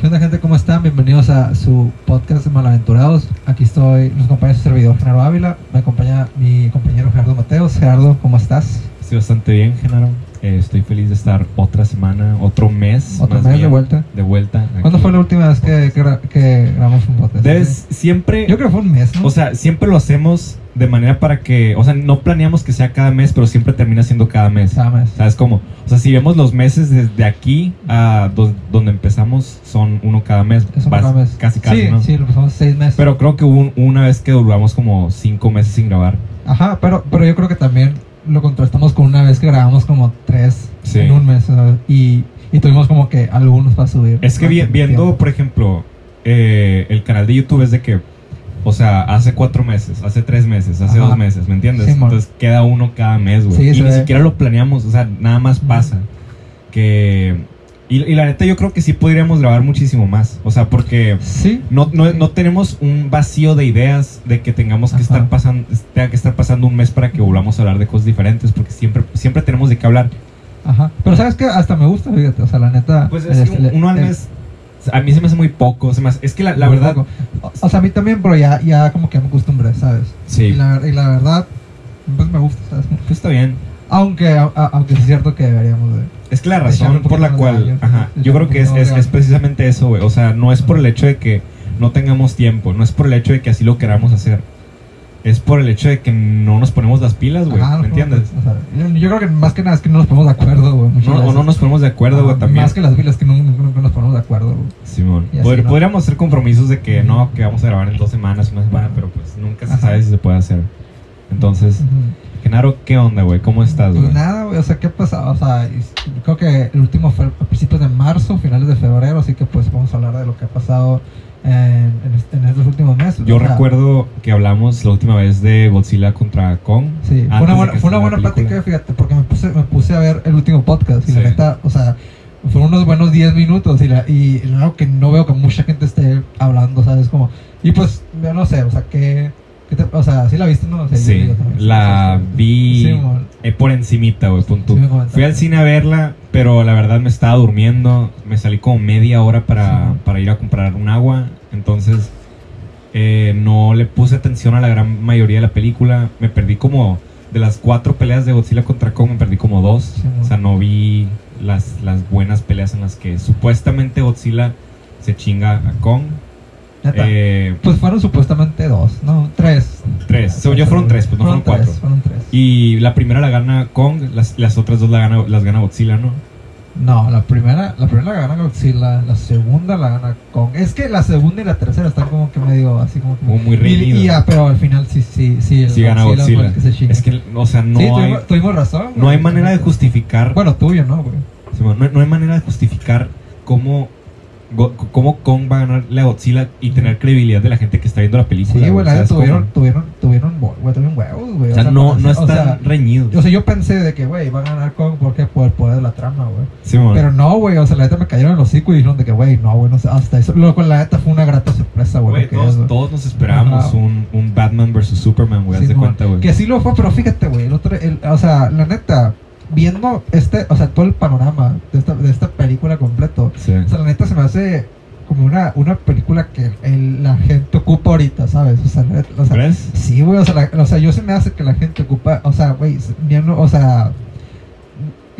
¿Qué onda gente? ¿Cómo están? Bienvenidos a su podcast Malaventurados. Aquí estoy, los compañeros de servidor Genaro Ávila. Me acompaña mi compañero Gerardo Mateos. Gerardo, ¿cómo estás? Estoy bastante bien, Genaro. Eh, estoy feliz de estar otra semana, otro mes. Otro más mes de bien, vuelta. De vuelta. ¿Cuándo aquí. fue la última vez que, que, que grabamos un podcast? Debes siempre. Yo creo que fue un mes, ¿no? O sea, siempre lo hacemos de manera para que. O sea, no planeamos que sea cada mes, pero siempre termina siendo cada mes. Cada mes. ¿Sabes cómo? O sea, si vemos los meses desde aquí a do- donde empezamos, son uno cada mes. Es un Vas- cada mes. Casi, casi, sí, ¿no? sí, lo pasamos seis meses. Pero creo que hubo un- una vez que duramos como cinco meses sin grabar. Ajá, pero, pero yo creo que también lo contrastamos con una vez que grabamos como tres Sí. en un mes. ¿sabes? Y, y tuvimos como que algunos para subir. Es que vi- viendo, por ejemplo, eh, el canal de YouTube es de que, o sea, hace cuatro meses, hace tres meses, hace Ajá. dos meses, ¿me entiendes? Sí. Entonces queda uno cada mes, güey. Sí, y ni ve. siquiera lo planeamos, o sea, nada más pasa. Que. Y, y la neta, yo creo que sí podríamos grabar muchísimo más. O sea, porque. Sí. No, no, no tenemos un vacío de ideas de que tengamos que Ajá. estar pasando tenga que estar pasando un mes para que volvamos a hablar de cosas diferentes porque siempre siempre tenemos de qué hablar Ajá. Pero sabes que hasta me gusta, fíjate. O sea, la neta. pues es que este, uno al mes a mí se me hace muy poco se me hace- es que la, la verdad poco. O, sea, a mí también, pero ya, ya como que me acostumbré, ¿sabes? sí Y la, y la verdad, pues me gusta, ¿sabes? Pues está bien. Aunque, a- aunque es cierto que deberíamos de... Es que la razón por la cual, ajá, yo creo que es, es, es precisamente eso, güey. O sea, no es por el hecho de que no tengamos tiempo, no es por el hecho de que así lo queramos hacer. Es por el hecho de que no nos ponemos las pilas, güey. Ajá, ¿Me entiendes? o sea, yo, yo creo que más que nada es que no nos ponemos de acuerdo, güey. No, o no nos ponemos de acuerdo, güey, Ajá, también. Más que las vilas que no, no- no nos ponemos de acuerdo, güey. Simón. ¿no? Podríamos hacer compromisos de que no, que vamos a grabar en dos semanas, una semana, pero pues nunca se Ajá. sabe si se puede hacer. Entonces, Ujú. Genaro, ¿qué onda, güey? ¿Cómo estás, Pues güey? nada, güey, o sea, ¿qué pasó? O sea, creo que el último fue a principios de marzo, finales de febrero, así que pues vamos a hablar de lo que ha pasado en, en, est- en estos últimos meses. Yo o sea, recuerdo que hablamos la última vez de Godzilla contra Kong. Sí, fue una buena, fue una buena la plática, fíjate, porque me puse, me puse a ver el último podcast y la Sí. neta, o sea, fueron unos buenos 10 minutos y, la, y algo que no veo que mucha gente esté hablando, ¿sabes? Como, y pues, yo no sé, o sea, que, o sea, ¿sí la viste, no? O sea, yo- Sí, yo también, la vi Sí, eh, por encimita, güey. Sí. Fui al cine a verla, pero la verdad me estaba durmiendo. Me salí como media hora para, Sí. para ir a comprar un agua. Entonces, eh, no le puse atención a la gran mayoría de la película. Me perdí como, de las cuatro peleas de Godzilla contra Kong, me perdí como dos. Sí, o sea, no vi las, las buenas peleas en las que supuestamente Godzilla se chinga a Kong. Eh, Pues fueron supuestamente dos, no, tres. tres. Según yo fueron tres, pues no fueron, cuatro. tres, fueron tres. Y la primera la gana Kong, las, las otras dos la gana, las gana Godzilla, ¿no? No, la primera, la primera la gana Godzilla, la segunda la gana Kong. Es que la segunda y la tercera están como que medio así como que Como muy y, reñido. y ya, pero al final sí, sí, sí. el Sí gana Godzilla. que se. Es que, o sea, no sí, hay, tuvimos, tuvimos razón. no hay manera de justificar. Bueno, tuyo, ¿no, güey? No hay manera de justificar cómo, Go- cómo Kong va a ganarle a Godzilla y tener credibilidad de la gente que está viendo la película. Sí, güey, la ¿sabes neta tuvieron, tuvieron, tuvieron, güey, tuvieron huevos, güey. O sea, no, no o están sea, reñidos. o sea, yo pensé de que, güey, va a ganar Kong porque por el poder de la trama, güey. Simón. Pero no, güey, o sea, la neta me cayeron en los hocico y dijeron de que, güey, no, güey, no sé, hasta eso. Luego, la neta fue una grata sorpresa, güey. Lo todos, es, todos nos esperábamos Ajá. un, un Batman vs Superman, güey, haz de cuenta, güey. Que sí lo fue, pero fíjate, güey, el otro, el, o sea, la neta, viendo este, o sea, todo el panorama de esta, de esta película completo, Sí. o sea, la neta se me hace como una, una película que el- la gente ocupa ahorita, ¿sabes? O sea, la neta, o sea, ¿Crees? sí, güey, o sea, la- o sea, yo se me hace que la gente ocupa, o sea, güey, o sea,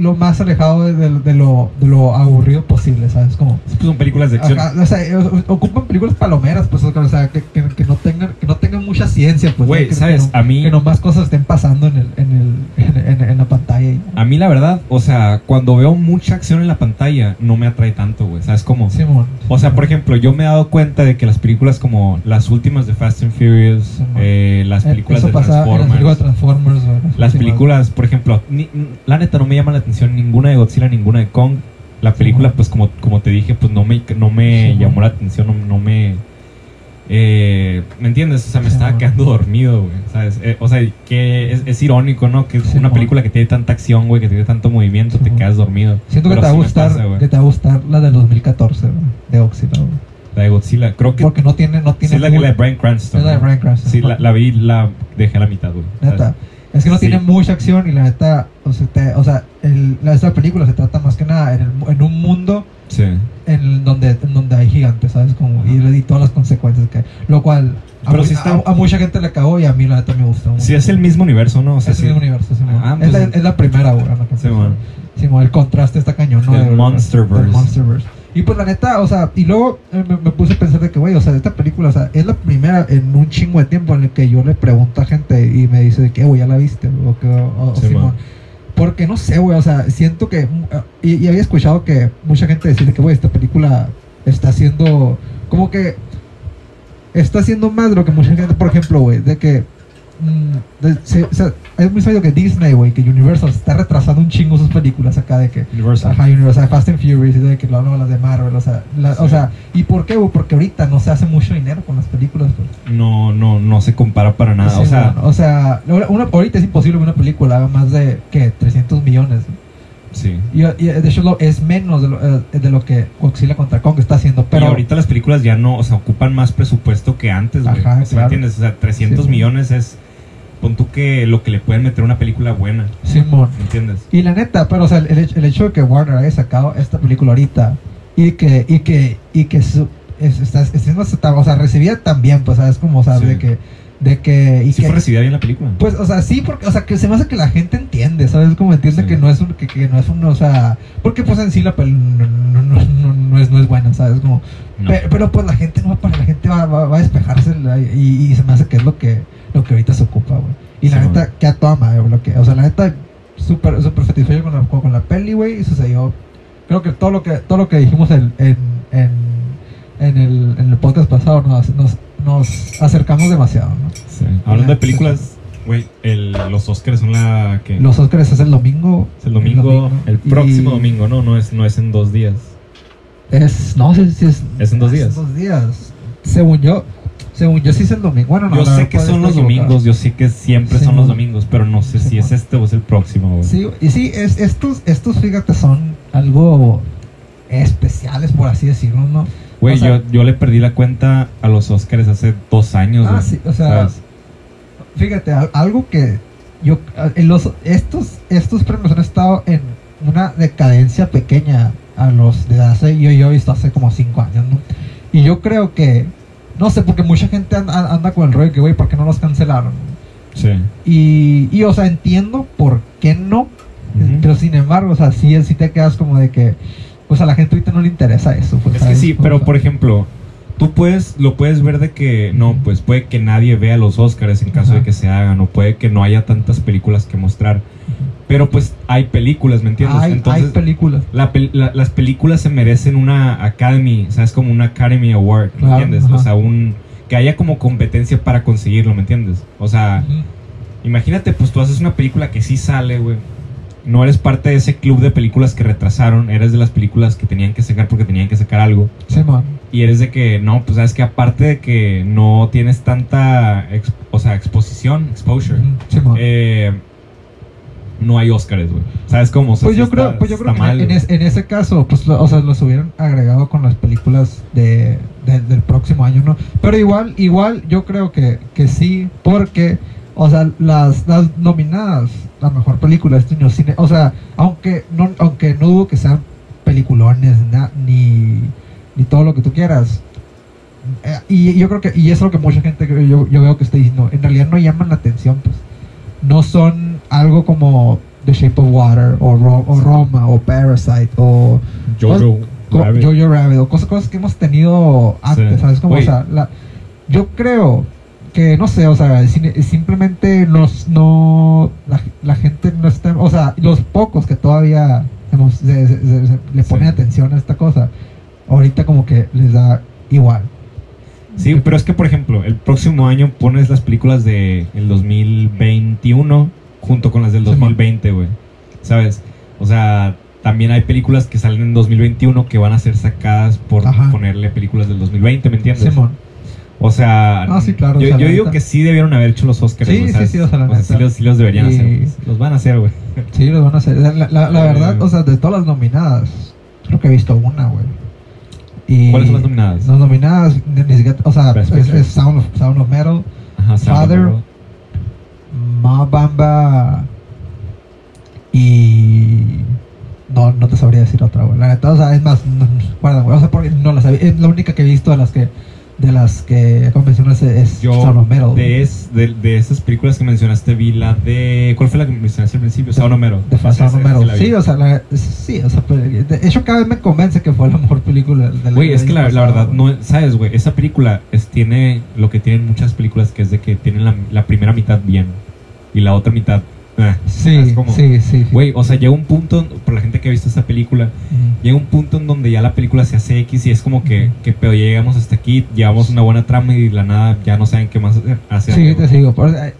lo más alejado de, de- de lo, de lo aburrido posible, ¿sabes? Como, son películas de acción. Ajá, o sea, o- ocupan películas palomeras, pues, o sea, que, que, que no tengan, que no tengan mucha ciencia, pues. ¿sabes? Que, no- A mí- que nomás cosas estén pasando en, el, en, el, en, en- en la pantalla. A mí la verdad, o sea, cuando veo mucha acción en la pantalla, no me atrae tanto, güey. ¿Sabes? Simón. O sea, por ejemplo, yo me he dado cuenta de que las películas como las últimas de Fast and Furious, eh, las Eh, películas de pasa en las películas de Transformers, las películas, por ejemplo, ni- la neta no me llama la atención ninguna de Godzilla, ninguna de Kong. La película, pues como, como te dije, pues no me, no me Sí, llamó la atención, no, no me... eh, ¿Me entiendes? O sea, me Sí, estaba quedando dormido, güey. ¿Sabes? Eh, o sea, que es, es irónico, ¿no? Que Sí, una película que tiene tanta acción, güey, que tiene tanto movimiento, Sí, te quedas dormido. Siento que Pero te, va a sí gustar, pasa, que te va a gustar la del 2014, güey, de Oxila, güey. La de Godzilla, creo que... Porque no tiene, no Sí, tiene es la, la de Bryan Cranston. es la de ¿no? Bryan Cranston. Sí, la, la vi, la dejé a la mitad, güey. Neta. ¿sabes? Es que no Sí. tiene mucha acción y la neta, o sea, te- o sea el- la, esta película se trata más que nada en, el en un mundo Sí. en donde, en donde hay gigantes, ¿sabes? Como, y, y todas las consecuencias que hay. Lo cual a, Pero mu- sí está- a- a mucha gente le cagó y a mí la neta me gustó. mucho. Sí, es el mismo universo, ¿no? O sea, Es el sí. mismo universo, Simón. Ah, es, pues- la, es la primera, güey. la Sí, man. Simón, el contraste está cañón, ¿no? El Monsterverse. del Monsterverse. Y pues la neta, o sea, y luego eh, me, me puse a pensar de que, güey, o sea, esta película, o sea, es la primera en un chingo de tiempo en el que yo le pregunto a gente y me dice de que, "Eh, güey, ya la viste, o que, o, Sí, Simón. Porque no sé, güey, o sea, siento que, mm, ah, y, y había escuchado que mucha gente decía de que, güey, esta película está haciendo, como que, está haciendo más de lo que mucha gente, por ejemplo, güey, de que, mm, se- o sea, es muy sabido que Disney, güey, que Universal está retrasando un chingo sus películas acá de que, Universal. Ajá, Universal, Fast and Furious, y de que lo las de Marvel, o sea, la- o Sí. sea, ¿y por qué, güey? Porque ahorita no se hace mucho dinero con las películas, pues. No, no, no se compara para nada. Sí, o sea, bueno, o sea, una- ahorita es imposible que una película haga más de, ¿qué? 300 millones. sí. Y, y de hecho es menos de lo, eh, de lo que Godzilla contra Kong está haciendo, pero... y ahorita las películas ya no, o sea, ocupan más presupuesto que antes, güey. Ajá, O sea, ¿me claro. entiendes? O sea, 300 Sí. millones es, pon tú que lo que le pueden meter a una película buena, Simón. ¿me entiendes? Y la neta, pero o sea, el, hecho- el hecho de que Warner haya sacado esta película ahorita y que, y que, y que su, es, está, es- o sea, recibida también, pues, ¿sabes? Como, Sí. de que, de que, y ¿Sí que, fue recibida bien la película? Pues, o sea, sí, porque, o sea, que se me hace que la gente entiende, ¿sabes? Como entiende Sí. que no es un, que, que no es un, o sea, porque pues en sí la peli no, no, no, no- es, no es buena, ¿sabes? Como, No. pe- pero, pues la gente no va para, la gente va, va, va a despejarse la- y, y se me hace que es lo que, lo que ahorita se ocupa, güey. Y la Sí, neta, man. que a toda madre, lo que, o sea, la neta, súper, súper satisfecho con la, con, la peli, güey, y sucedió, creo que todo lo que, todo lo que dijimos en, en, en, en el, en el podcast pasado nos, nos, nos acercamos demasiado, ¿no? Sí. Hablando de películas, güey, el- los Oscars son la que Los Oscars es el domingo. es el domingo, el, Y próximo domingo, no, no es, no es en dos días. Es, no sé si es. Es en dos días. Es en dos días. Según yo, según yo sí es el domingo. Bueno, no, yo sé que son los equivocado. domingos, yo sé que siempre Sí, son los domingos, pero no sé Sí, si es mon. este o es el próximo, güey. Sí, y sí, es, estos, estos, fíjate, son algo especiales, por así decirlo, ¿no? Güey, o sea- yo, yo le perdí la cuenta a los Oscars hace dos años, Ah, sí, o sea, ¿sabes? Fíjate, al- algo que yo. los, estos, estos premios han estado en una decadencia pequeña a los de hace. Yo, yo he visto hace como cinco años, ¿no? Y yo creo que. No sé, porque mucha gente anda, anda con el rollo que, güey, ¿por qué no los cancelaron? Sí. Y, y, o sea, entiendo por qué no. Pero sin embargo, o sea, sí, sí te quedas como de que. Pues a la gente ahorita no le interesa eso. Pues, Es que sí, O pero sea, por ejemplo, tú puedes, lo puedes ver de que, no, pues puede que nadie vea los Oscars en caso de que se hagan, o puede que no haya tantas películas que mostrar, pero pues hay películas, ¿me entiendes? Hay, Entonces, hay películas. la la- las películas se merecen una Academy, ¿sabes? Como una Academy Award, ¿me Claro, entiendes? ajá. O sea, un, que haya como competencia para conseguirlo, ¿me entiendes? O sea, imagínate, pues tú haces una película que sí sale, güey. No eres parte de ese club de películas que retrasaron, eres de las películas que tenían que sacar porque tenían que sacar algo. Sí, man. Y eres de que, no, pues sabes que aparte de que no tienes tanta, o sea, exposición, exposure. Sí, man. eh, no hay Oscars, güey. ¿Sabes cómo? O sea, Pues sí yo creo, está- pues yo creo que mal, en, es- en ese caso, pues, lo- o sea, los hubieran agregado con las películas de, de- del próximo año, ¿no? Pero igual, igual, yo creo que, que sí, porque, o sea, las, las nominadas a mejor película de este año, cine, o sea, aunque no, aunque no dudo que sean peliculones, na- ni, ni todo lo que tú quieras. eh, y yo creo que, y eso es lo que mucha gente yo, yo veo que está diciendo, en realidad no llaman la atención, pues no son algo como The Shape of Water o, Ro- o Roma o Parasite o Jojo Rabbit. Jojo Rabbit o cosas, cosas que hemos tenido antes, Sí. ¿sabes? Como, o sea, la- yo creo que, no sé, o sea, simplemente nos, no, la, la gente no está, o sea, los pocos que todavía hemos, se- se- se- se- le ponen Sí. atención a esta cosa, ahorita como que les da igual. Sí, pero es que, por ejemplo, el próximo año pones las películas de el 2021 junto con las del Sí, man. 2020, güey. ¿Sabes? O sea, también hay películas que salen en 2021 que van a ser sacadas por Ajá. ponerle películas del 2020, ¿me entiendes? Simón. O sea, Ah, sí, claro, yo, yo digo que sí debieron haber hecho los Oscars. Sí, sí, sí, o sea, la sí, neta. los, sí los deberían Y- hacer. pues. Los van a hacer, güey. Sí, los van a hacer. La, la- la Eh. verdad, o sea, de todas las nominadas, creo que he visto una, güey. Y ¿Cuáles son las nominadas? Las nominadas, ni, ni siquiera, o sea, Best es, Picture. es Sound, of, Sound of Metal, Ajá, Sound of Father. Ma Bamba y no, no te sabría decir otra, güey. La neta, o sea, es más, no, guarda, güey. O sea, porque no la sabía. Es la única que he visto de las que, de las que mencionas es Yo, Sound of Metal. de, es, de, de esas películas que mencionaste, vi la de. ¿Cuál fue la que mencionaste al principio? Sound of Metal. De Esa- Sound of Metal. Sí, o sea, la, sí, o sea, pues, de hecho cada vez me convence que fue la mejor película de la Güey, es que la, la verdad, no, ¿sabes, güey? Esa película es, tiene lo que tienen muchas películas, que es de que tienen la, la primera mitad bien y la otra mitad. Eh. Sí, como- sí, sí. Güey, o sea, llega un punto, por la gente que ha visto esta película, llega un punto en donde ya la película se hace X y es como que, pero llegamos hasta aquí, llevamos una buena trama y de la nada ya no saben qué más hacer. hacer, Sí, te sigo. Por- eh,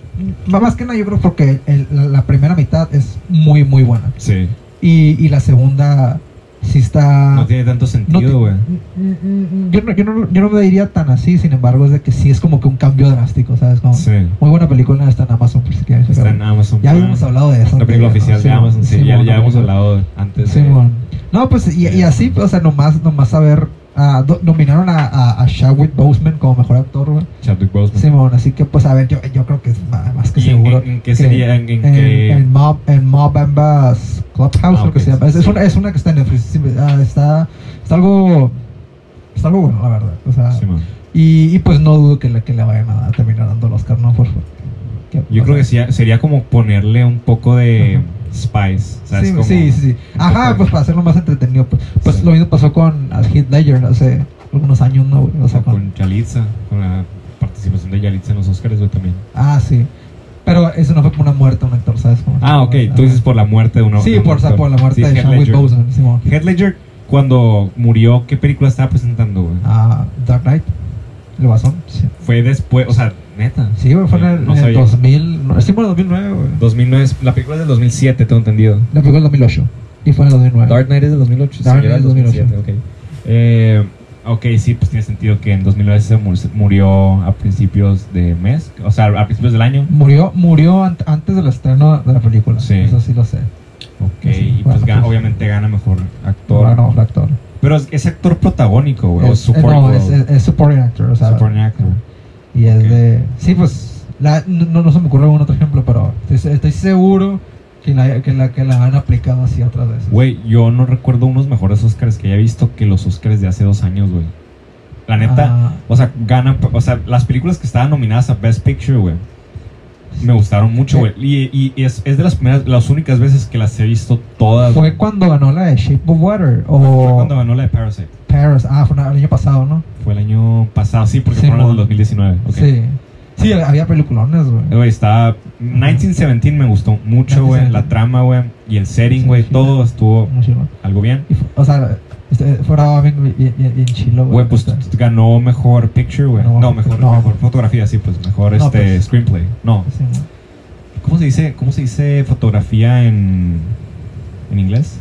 más que nada, yo creo porque el- la, la primera mitad es muy, muy buena. Sí, Y, y la segunda sí está. no tiene tanto sentido, ti- güey. Mm, mm, yo, no, yo, no, yo no me diría tan así, sin embargo, es de que sí es como que un cambio drástico, ¿sabes? Como, Sí, Muy buena película, está en Amazon, por si quieres está en Amazon. Ya habíamos hablado de eso. La película oficial ¿no? de Amazon, sí, ya, ya película. hablado antes. de- Simón. No, pues, y, y así, o sea, nomás, nomás a ah, do- nominaron a, a, a Chadwick Boseman como mejor actor, güey. Chadwick Boseman. Simón, así que, pues, a ver, yo, yo creo que es más, más que ¿Y en- seguro. en- en qué sería? ¿En- en en, qué? en Mob, en Mob Bamba's Clubhouse, Ah, lo que ok, se llama. Es, es sí. una, es una que está en Netflix. ah, está, está algo. Está algo bueno, la verdad. O sea, Sí, y, y pues no dudo que le, que le vayan a terminar dando el Oscar, ¿no? Por, Yo creo que sea, sí- sería como ponerle un poco de Ajá. spice. ¿sabes? Sí, Como- sí, sí, Ajá, pues para hacerlo más entretenido. Pues, pues Sí. lo mismo pasó con Heath Ledger hace algunos años, ¿no? O sea, con, con Yalitza, con la participación de Yalitza en los Oscars, güey, también. Ah, sí. Pero eso no fue como una muerte de un actor, ¿sabes? Como- Ah, ok, tú dices por la muerte de uno. Sí, de un por, o sea, actor. por la muerte Sí, de Chadwick Ledger. Boseman. Heath Ledger, cuando murió, ¿qué película estaba presentando, güey? Ah, Dark Knight. El Guasón. Sí, Fue después, o sea, neta. Sí, güey, fue en el, No en el sabía. 2000. No, sí, fue en el 2009, güey. 2009, es- la película es del 2007, tengo entendido. La película es del 2008. Y fue en el 2009. Dark Knight es del 2008. Dark Knight del es 2008. 2007, ok. Eh, ok, sí, pues tiene sentido que en 2009 se mu- se murió a principios de mes, o sea, a principios del año. Murió, murió ant- antes del estreno de la película. Sí. Eso sí lo sé. Ok, Sí, y pues gana- pues- obviamente gana mejor actor. Bueno, mejor actor. Pero es, es actor protagónico, güey. o Es, supporting no, es, es supporting actor. O sea, Supporting actor. Y es Ok. de. Sí, pues. La, no, no se me ocurre algún otro ejemplo, pero estoy, estoy seguro que la, que, la, que la han aplicado así otras veces. Güey, yo no recuerdo unos mejores Oscars que haya visto que los Oscars de hace dos años, güey. La neta, Ah, o sea, gana, o sea, las películas que estaban nominadas a Best Picture, güey, me gustaron mucho, güey. Y, y- y es, es de las primeras, las únicas veces que las he visto todas. fue güey. cuando ganó la de Shape of Water. O Fue cuando ganó la de Parasite. Paris. Ah, fue el año pasado, ¿no? Fue el año pasado, sí, porque Sí, fueron las del mon. 2019. ok. Sí. Sí, había peliculones, güey. Güey, estaba. 1917 me gustó mucho, güey. 1917. La trama, güey. Y el setting, güey. Sí, todo estuvo algo bien. O sea, este, fue grabado bien, bien, bien, chilo, Güey, pues ganó mejor picture, güey. No, No, mejor, no. mejor fotografía, sí, pues mejor No, este pues. screenplay. No. ¿Cómo se dice, cómo se dice fotografía en, en inglés?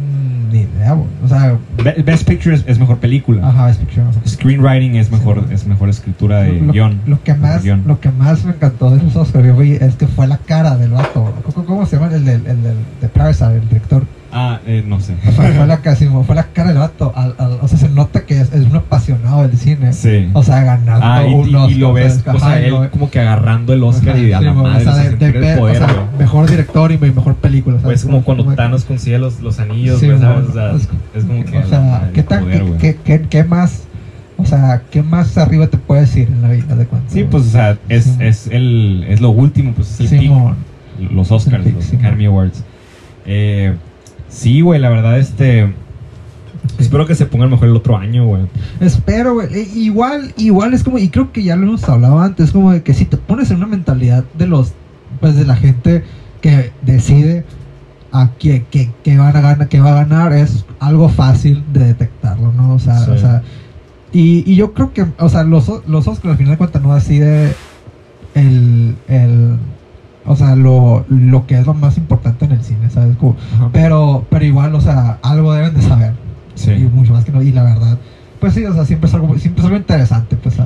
Mm, ni idea, güey. O sea, Be- Best Picture es, es mejor película. ajá, es picture. Screenwriting es mejor, Sí. es mejor escritura de lo, guion. lo que más guion. lo que más me encantó de los Oscars güey, es que fue la cara del vato ¿Cómo, cómo se llama el el, del de Parasite el director Ah, eh, no sé. fue, fue la casi fue la cara del vato al- al- o sea se nota que es, es un apasionado del cine Sí. o sea ganando Ah, y, un y- y Oscar, lo ves, o sea, él lo como que agarrando el Oscar Ajá, y a sí, la madre, o sea, o sea, de- de- el poder, o sea, mejor director y mejor película ¿sabes? es como cuando Thanos consigue los, los anillos, Sí, ¿sabes? O sea, es- es como que. o sea qué tan poder, qué, qué, qué- qué más o sea qué más arriba te puedes ir en la vida de cuánto Sí, pues, o sea, es, Sí. es, el, es lo último, pues es el Sí, los Oscars, El pick, los sí, Academy Awards. Eh, sí, güey, la verdad, este. Espero que se pongan mejor el otro año, güey. Espero, güey. Eh, Igual, igual es como, y creo que ya lo hemos hablado antes, como de que si te pones en una mentalidad de los, pues de la gente que decide a qué, qué, qué van a ganar, qué va a ganar, es algo fácil de detectarlo, ¿no? O sea, Sí. o sea, y, y yo creo que, o sea, los, los Oscars al final de cuentas no decide el, el, o sea, lo, lo que es lo más importante en el cine, ¿sabes? Como- pero, pero igual, o sea, algo deben de saber. Sí. Y mucho más que no. Y la verdad, pues sí, o sea, siempre es algo, siempre es algo interesante, pues,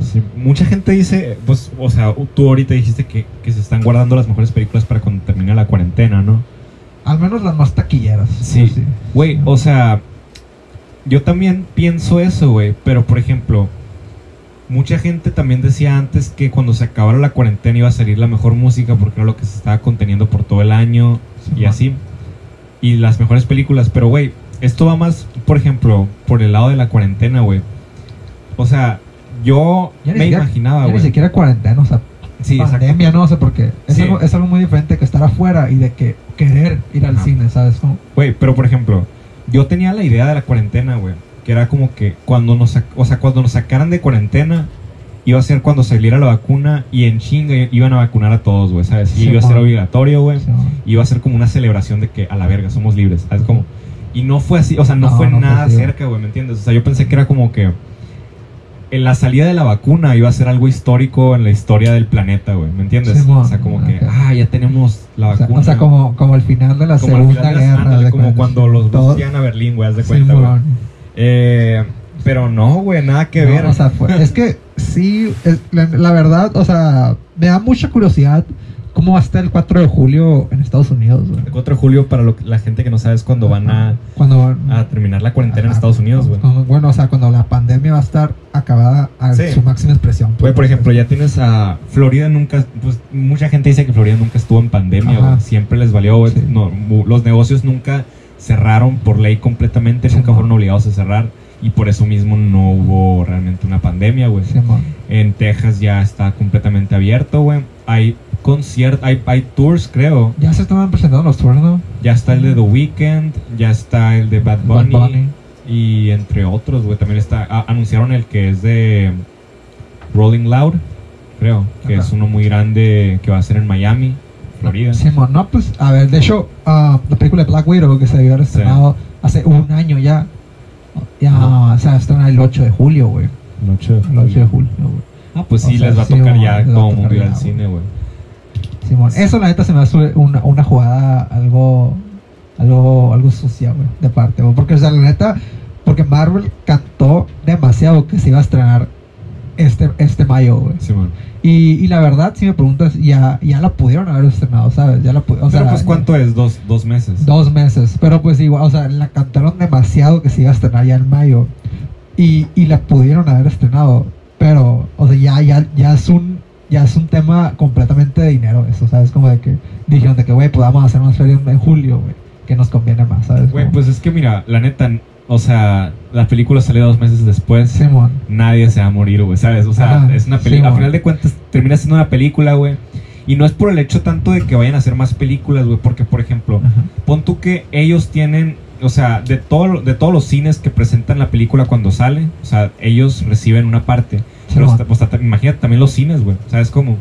Sí, Mucha gente dice, pues, o sea, tú ahorita dijiste que, que se están guardando las mejores películas para cuando termine la cuarentena, ¿no? Al menos las más taquilleras. Sí. Güey, o sea, yo también pienso eso, güey, pero por ejemplo, mucha gente también decía antes que cuando se acabara la cuarentena iba a salir la mejor música porque era lo que se estaba conteniendo por todo el año Sí, y man. así. y las mejores películas, pero güey, esto va más, por ejemplo, por el lado de la cuarentena, güey. O sea, yo Ya me siquiera- imaginaba, ya ni güey. siquiera cuarentena, o sea, Sí, pandemia, no sé por qué. Es, Sí. algo, es algo muy diferente que estar afuera y de que querer ir al cine, ¿sabes? Güey, pero por ejemplo, yo tenía la idea de la cuarentena, güey, que era como que cuando nos, o sea, cuando nos sacaran de cuarentena iba a ser cuando saliera la vacuna y en chinga iban a vacunar a todos, güey, ¿sabes? Y Sí, iba a ser obligatorio, güey. sea, iba a ser como una celebración de que a la verga somos libres, ¿sabes? Como y no fue así, o sea, no, No, fue no nada cerca, güey, ¿me entiendes? O sea, yo pensé que era como que en la salida de la vacuna iba a ser algo histórico en la historia del planeta, güey, ¿me entiendes? Sí, o sea, como que, Ok. ah, ya tenemos la o sea, vacuna. o sea, como, como el final de la Como Segunda de Guerra. ándale, de como cuando- los todo- rusos llegan a Berlín, güey, haz de Sí, cuenta, güey. Eh, pero no, güey, nada que No, ver. o sea, fue- es que sí, es- la, la verdad, o sea, me da mucha curiosidad cómo va a estar el 4 de julio en Estados Unidos. güey. el 4 de julio, para lo la gente que no sabe, es cuando van a, Cuando van a terminar la cuarentena en. Estados Unidos, güey. Bueno, o sea, cuando la pandemia va a estar acabada a Sí. su máxima expresión. Güey, por ejemplo, ya tienes a Florida nunca, pues mucha gente dice que Florida nunca estuvo en pandemia, güey. Siempre les valió, güey. Sí. No, los negocios nunca cerraron por ley completamente, Sí, nunca fueron obligados a cerrar y por eso mismo no hubo realmente una pandemia, güey. Sí. En Texas ya está completamente abierto, güey. Hay conciertos, hay, hay tours, creo. Ya se estaban presentando los tours, ¿no? Ya está el de The Weeknd, ya está el de Bad Bad Bunny, Bunny. y entre otros, güey. También está, a- anunciaron el que es de Rolling Loud, creo, que Ajá. es uno muy grande que va a ser en Miami, Florida. Sí, mon. No, pues, a ver, de hecho, ah, la película de Black Widow que se había estrenado hace un año ya. Ya se va a estrenar el 8 de julio, güey. El 8 de El 8 de julio, güey. Ah, pues O sí, sea, les va a tocar ya ir ya, al cine, güey. Simón, eso la neta se me hace una, una jugada algo, algo, algo sucia, güey, de parte, güey. Porque, o sea, la neta, porque Marvel cantó demasiado que se iba a estrenar este, este mayo, güey. Simón. Y, y la verdad, si me preguntas, ya, ya la pudieron haber estrenado, ¿sabes? Ya la o Pero sea, pues, ¿cuánto es? Dos, dos meses. Dos meses, pero pues igual, o sea, la cantaron demasiado que se iba a estrenar ya en mayo. Y, y la pudieron haber estrenado, pero, o sea, ya, ya, ya es un ya es un tema completamente de dinero eso, ¿sabes? Como de que dijeron de que, güey, pues vamos a hacer una feria en julio, güey, que nos conviene más, ¿sabes? Güey, pues es que mira, la neta, o sea, la película salió dos meses después. Nadie se va a morir, güey, ¿sabes? O sea, es una sí, película. a güey. final de cuentas, termina siendo una película, güey. Y no es por el hecho tanto de que vayan a hacer más películas, güey. Porque, por ejemplo, Ajá. pon tú que ellos tienen, o sea, de, todo, de todos los cines que presentan la película cuando sale, o sea, ellos reciben una parte. Sí, Pero, mon. hasta- pues, imagínate también los cines, güey. ¿Sabes cómo?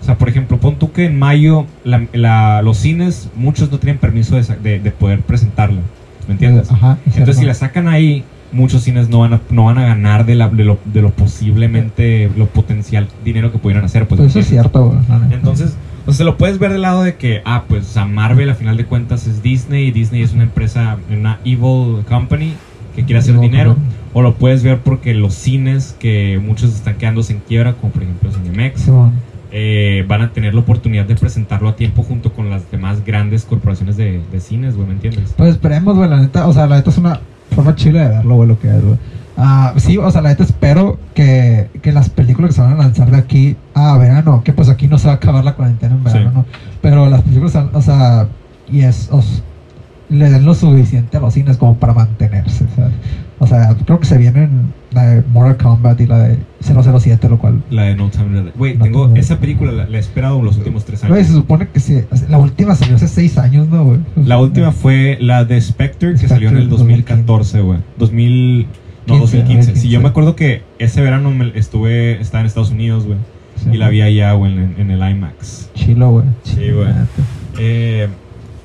O sea, por ejemplo, pon tú que en mayo la- la- los cines, muchos no tienen permiso de, de- de poder presentarla. ¿Me entiendes? Ajá, Entonces, si la sacan ahí, muchos cines no van a, no van a ganar de, la, de, lo, de lo posiblemente, lo potencial dinero que pudieran hacer. Pues, Pues eso es cierto. Entonces, o sea, lo puedes ver del lado de que, ah, pues a Marvel a final de cuentas es Disney y Disney es una empresa, una evil company que quiere hacer Evil dinero. company. O lo puedes ver porque los cines, que muchos están quedándose en quiebra, como por ejemplo Cinemex, Simón. Eh, van a tener la oportunidad de presentarlo a tiempo junto con las demás grandes corporaciones de, de cines, güey, ¿me entiendes? Pues esperemos, güey, la neta, o sea, la neta es una forma chile de verlo, güey, lo que es, güey. Ah, sí, o sea, la neta espero que, que las películas que se van a lanzar de aquí a verano, que pues aquí no se va a acabar la cuarentena en verano, Sí. ¿no? Pero las películas, o sea, y es, os- le den lo suficiente a los cines como para mantenerse, ¿sabes? O sea, creo que se vienen la de Mortal Kombat y la de 007, lo cual... La de No Time. Güey, No tengo Time esa película, la, la he esperado los últimos tres años. Güey, se supone que sí, la última salió hace seis años, ¿no, güey? La última fue la de Spectre, que salió en el 2014, güey. 2000... No, 15, 2015. Sí, 2015. yo me acuerdo que ese verano me estuve, estaba en Estados Unidos, güey. Sí, y la vi allá, güey, en, en el IMAX. Chilo, güey. Sí, güey. Eh,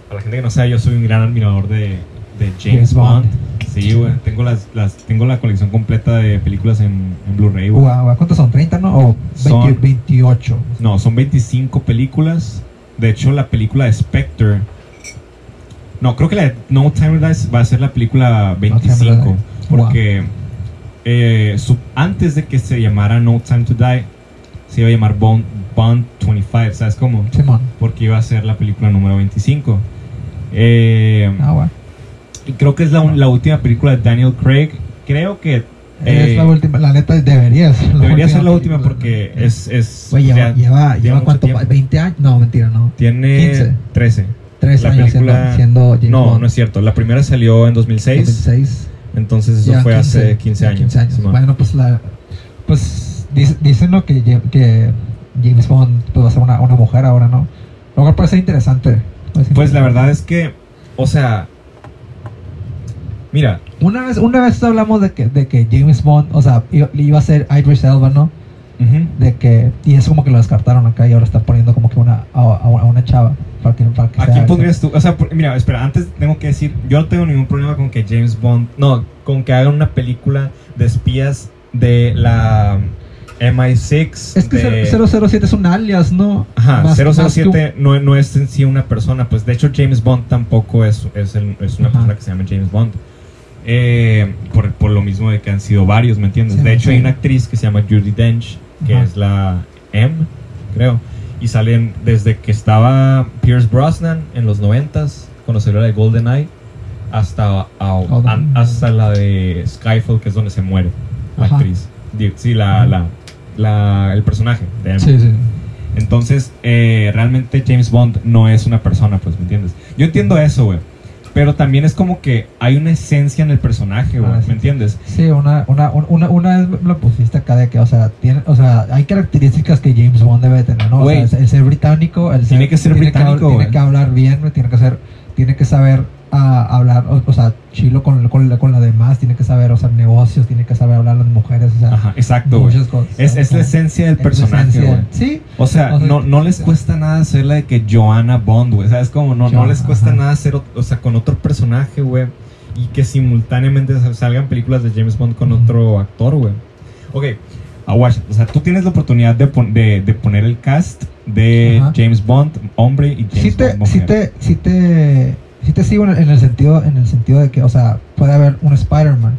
para la gente que no sabe, yo soy un gran admirador de, de James, Bond. Sí, güey. Tengo, las, las, tengo la colección completa de películas en, en Blu-ray, güey. ¿Cuántos son? ¿30, no? ¿O 20, Son- 28? No, son 25 películas. De hecho, la película de Spectre. No, creo que la de No Time to Die va a ser la película Time to 25. Die. Porque eh, su- antes de que se llamara No Time to Die, se iba a llamar Bond, Bond 25. ¿Sabes cómo? Simón. Porque iba a ser la película número 25. Eh, Ah, guau. Y creo que es la, última película de Daniel Craig. Creo que eh, es la última, la neta debería ser la debería ser la última porque es. es lleva, lleva, lleva cuánto, tiempo. 20 años, no, mentira, no. Tiene 15. 13. tres La años película- siendo, siendo James no, Bond. no es cierto. La primera salió en 2006. 2006. Entonces eso Ya, fue 15, hace 15 ya, años. 15 años. Bueno, pues la. Pues dice- dicen ¿no? que, Jam- que James Bond pues, va a ser una, una mujer ahora, ¿no? Lo cual parece interesante. Parece Pues la interesante. verdad es que, o sea, mira, Una vez, una vez hablamos de que, de que James Bond, o sea, iba, a ser Idris Elba, ¿no? De que. Y eso como que lo descartaron acá y ahora están poniendo como que una. A, una chava. Para que, para que ¿a sea- quién pondrías tú? O sea, por- mira, espera, antes tengo que decir, yo no tengo ningún problema con que James Bond, no, con que hagan una película de espías de la MI6. Es que de- 007 es un alias, ¿no? Ajá, Más- más que 007 no, no es en sí una persona, pues de hecho James Bond tampoco es, es, el- es una Ajá. persona que se llama James Bond. Eh, por, por lo mismo de que han sido varios, ¿me entiendes? Sí, de hecho sí. hay una actriz que se llama Judy Dench, que Ajá. es la M, creo, y salen desde que estaba Pierce Brosnan en los noventas, cuando salió la de GoldenEye, hasta, an- hasta la de Skyfall, que es donde se muere la Ajá. actriz. Sí, la, la, la- el personaje de M. Sí, sí. Entonces, eh, realmente James Bond no es una persona, pues, ¿me entiendes? Yo entiendo eso, güey. Pero también es como que hay una esencia en el personaje, güey, Ah, sí. ¿me entiendes? Sí, una, una, una, una vez lo pusiste acá de que, o sea, tiene, o sea, hay características que James Bond debe tener, ¿no? O sea, el, ser británico, el ser- Tiene que ser británico, tiene que hablar bien, tiene que ser, tiene que saber ah, hablar, o, o sea, chilo con, con, la- con la demás, tiene que saber, o sea, negocios, tiene que saber hablar a las mujeres, o sea, Ajá, exacto, muchas cosas. Es, es la esencia del es personaje, güey. Sí, O sea, O sea, no, no les cuesta nada hacer la de que Joanna Bond, güey. ¿Sabes cómo? No, no Joanna, les cuesta ajá. nada hacer, ot- o sea, con otro personaje, güey. Y que simultáneamente sal- salgan películas de James Bond con otro actor, güey. Ok, aguach, o sea, tú tienes la oportunidad de, pon- de, de poner el cast de Ajá. James Bond, hombre, y James sí te, Bond, sí te, sí te, sí te sigo en el, en el sentido, en el sentido de que, o sea, puede haber un Spider-Man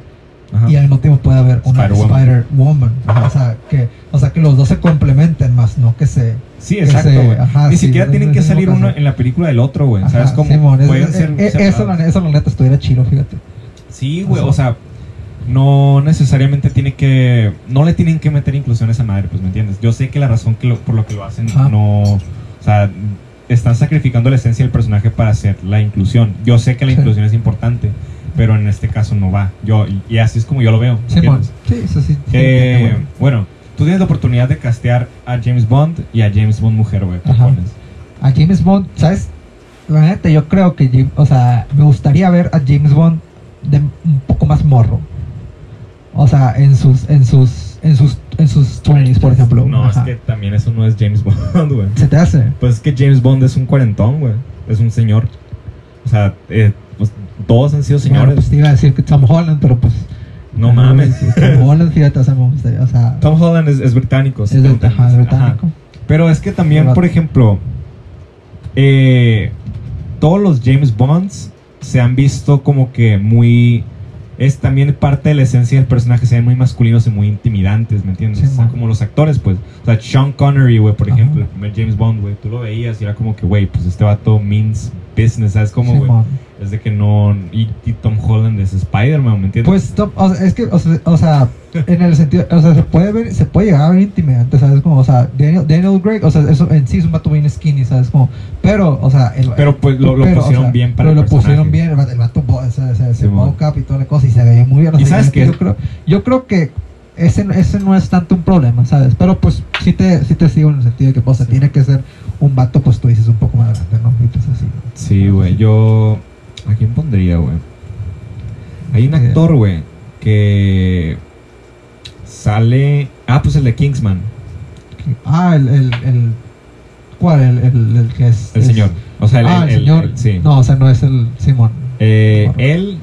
y al mismo tiempo puede haber una Spider-Woman. Ajá. O sea, que, o sea, que los dos se complementen más, no que se... Sí, exacto, güey. Ni sí, siquiera tienen que salir uno en la película del otro, güey. ¿Sabes cómo? Es- Pueden es- ser eh, eso, la, eso la neta estuviera chido, fíjate. Sí, güey, O o sea, no necesariamente tiene que, no le tienen que meter inclusión a esa madre, pues, ¿me entiendes? Yo sé que la razón que lo- por lo que lo hacen Ajá. no, o sea, están sacrificando la esencia del personaje para hacer la inclusión. Yo sé que la Sí. inclusión es importante, pero en este caso no va. Yo, y, así es como yo lo veo. ¿me Simón, entiendes? sí, eso sí. sí, Eh, bueno. bueno, tú tienes la oportunidad de castear a James Bond y a James Bond mujer, güey. A James Bond, ¿sabes? La neta, yo creo que, o sea, me gustaría ver a James Bond de un poco más morro. O sea, en sus, en sus, en sus, en sus 20s, por ejemplo. No, Ajá. es que también eso no es James Bond, güey. ¿Se te hace? Pues es que James Bond es un cuarentón, güey. Es un señor. O sea, eh, pues todos han sido Bueno, señores. pues te iba a decir que Tom Holland, pero pues. no mames. Tom Holland, fíjate, o sea, o sea. Tom Holland es, es británico. es te ajá, entiendes. británico. Ajá. Pero es que también, Pero- por ejemplo, eh, todos los James Bonds se han visto como que muy... Es también parte de la esencia del personaje, se ven muy masculinos y muy intimidantes, ¿me entiendes? Sí, O sea, man. como los actores, pues. O sea, Sean Connery, güey, por Ajá. ejemplo, el primer James Bond, güey, tú lo veías y era como que, güey, pues este vato means business, ¿sabes cómo, güey? Simón. Es de que no... Y, y Tom Holland es Spider-Man, ¿me entiendes? Pues, Tom- o sea, es que, o sea, o sea, en el sentido, o sea, se puede ver, se puede llegar a ver intimidante, ¿sabes? Como, o sea, Daniel, Daniel Craig, o sea, eso en sí es un vato bien skinny, ¿sabes? Como, pero, o sea, el, Pero, pues, lo- lo pero, pusieron bien para pero el lo pusieron bien, el el vato bo- se, se, se mocap y toda la cosa y se veía muy bien. o ¿Y sea, sabes qué? Yo creo, yo creo que ese, ese no es tanto un problema, ¿sabes? Pero pues sí te, sí te sigo en el sentido de que, sea, Sí. tiene que ser un vato, pues tú dices un poco más grande, ¿no? Y pues así. Sí, güey, yo... ¿A quién pondría, güey? Hay un Eh. actor, güey, que sale... Ah, pues el de Kingsman, Ah, el, el, el ¿cuál? El, el, el que es... el es- señor. O sea, el, ah, el- el, señor. sí. No, o sea, no es el Simón. Eh, él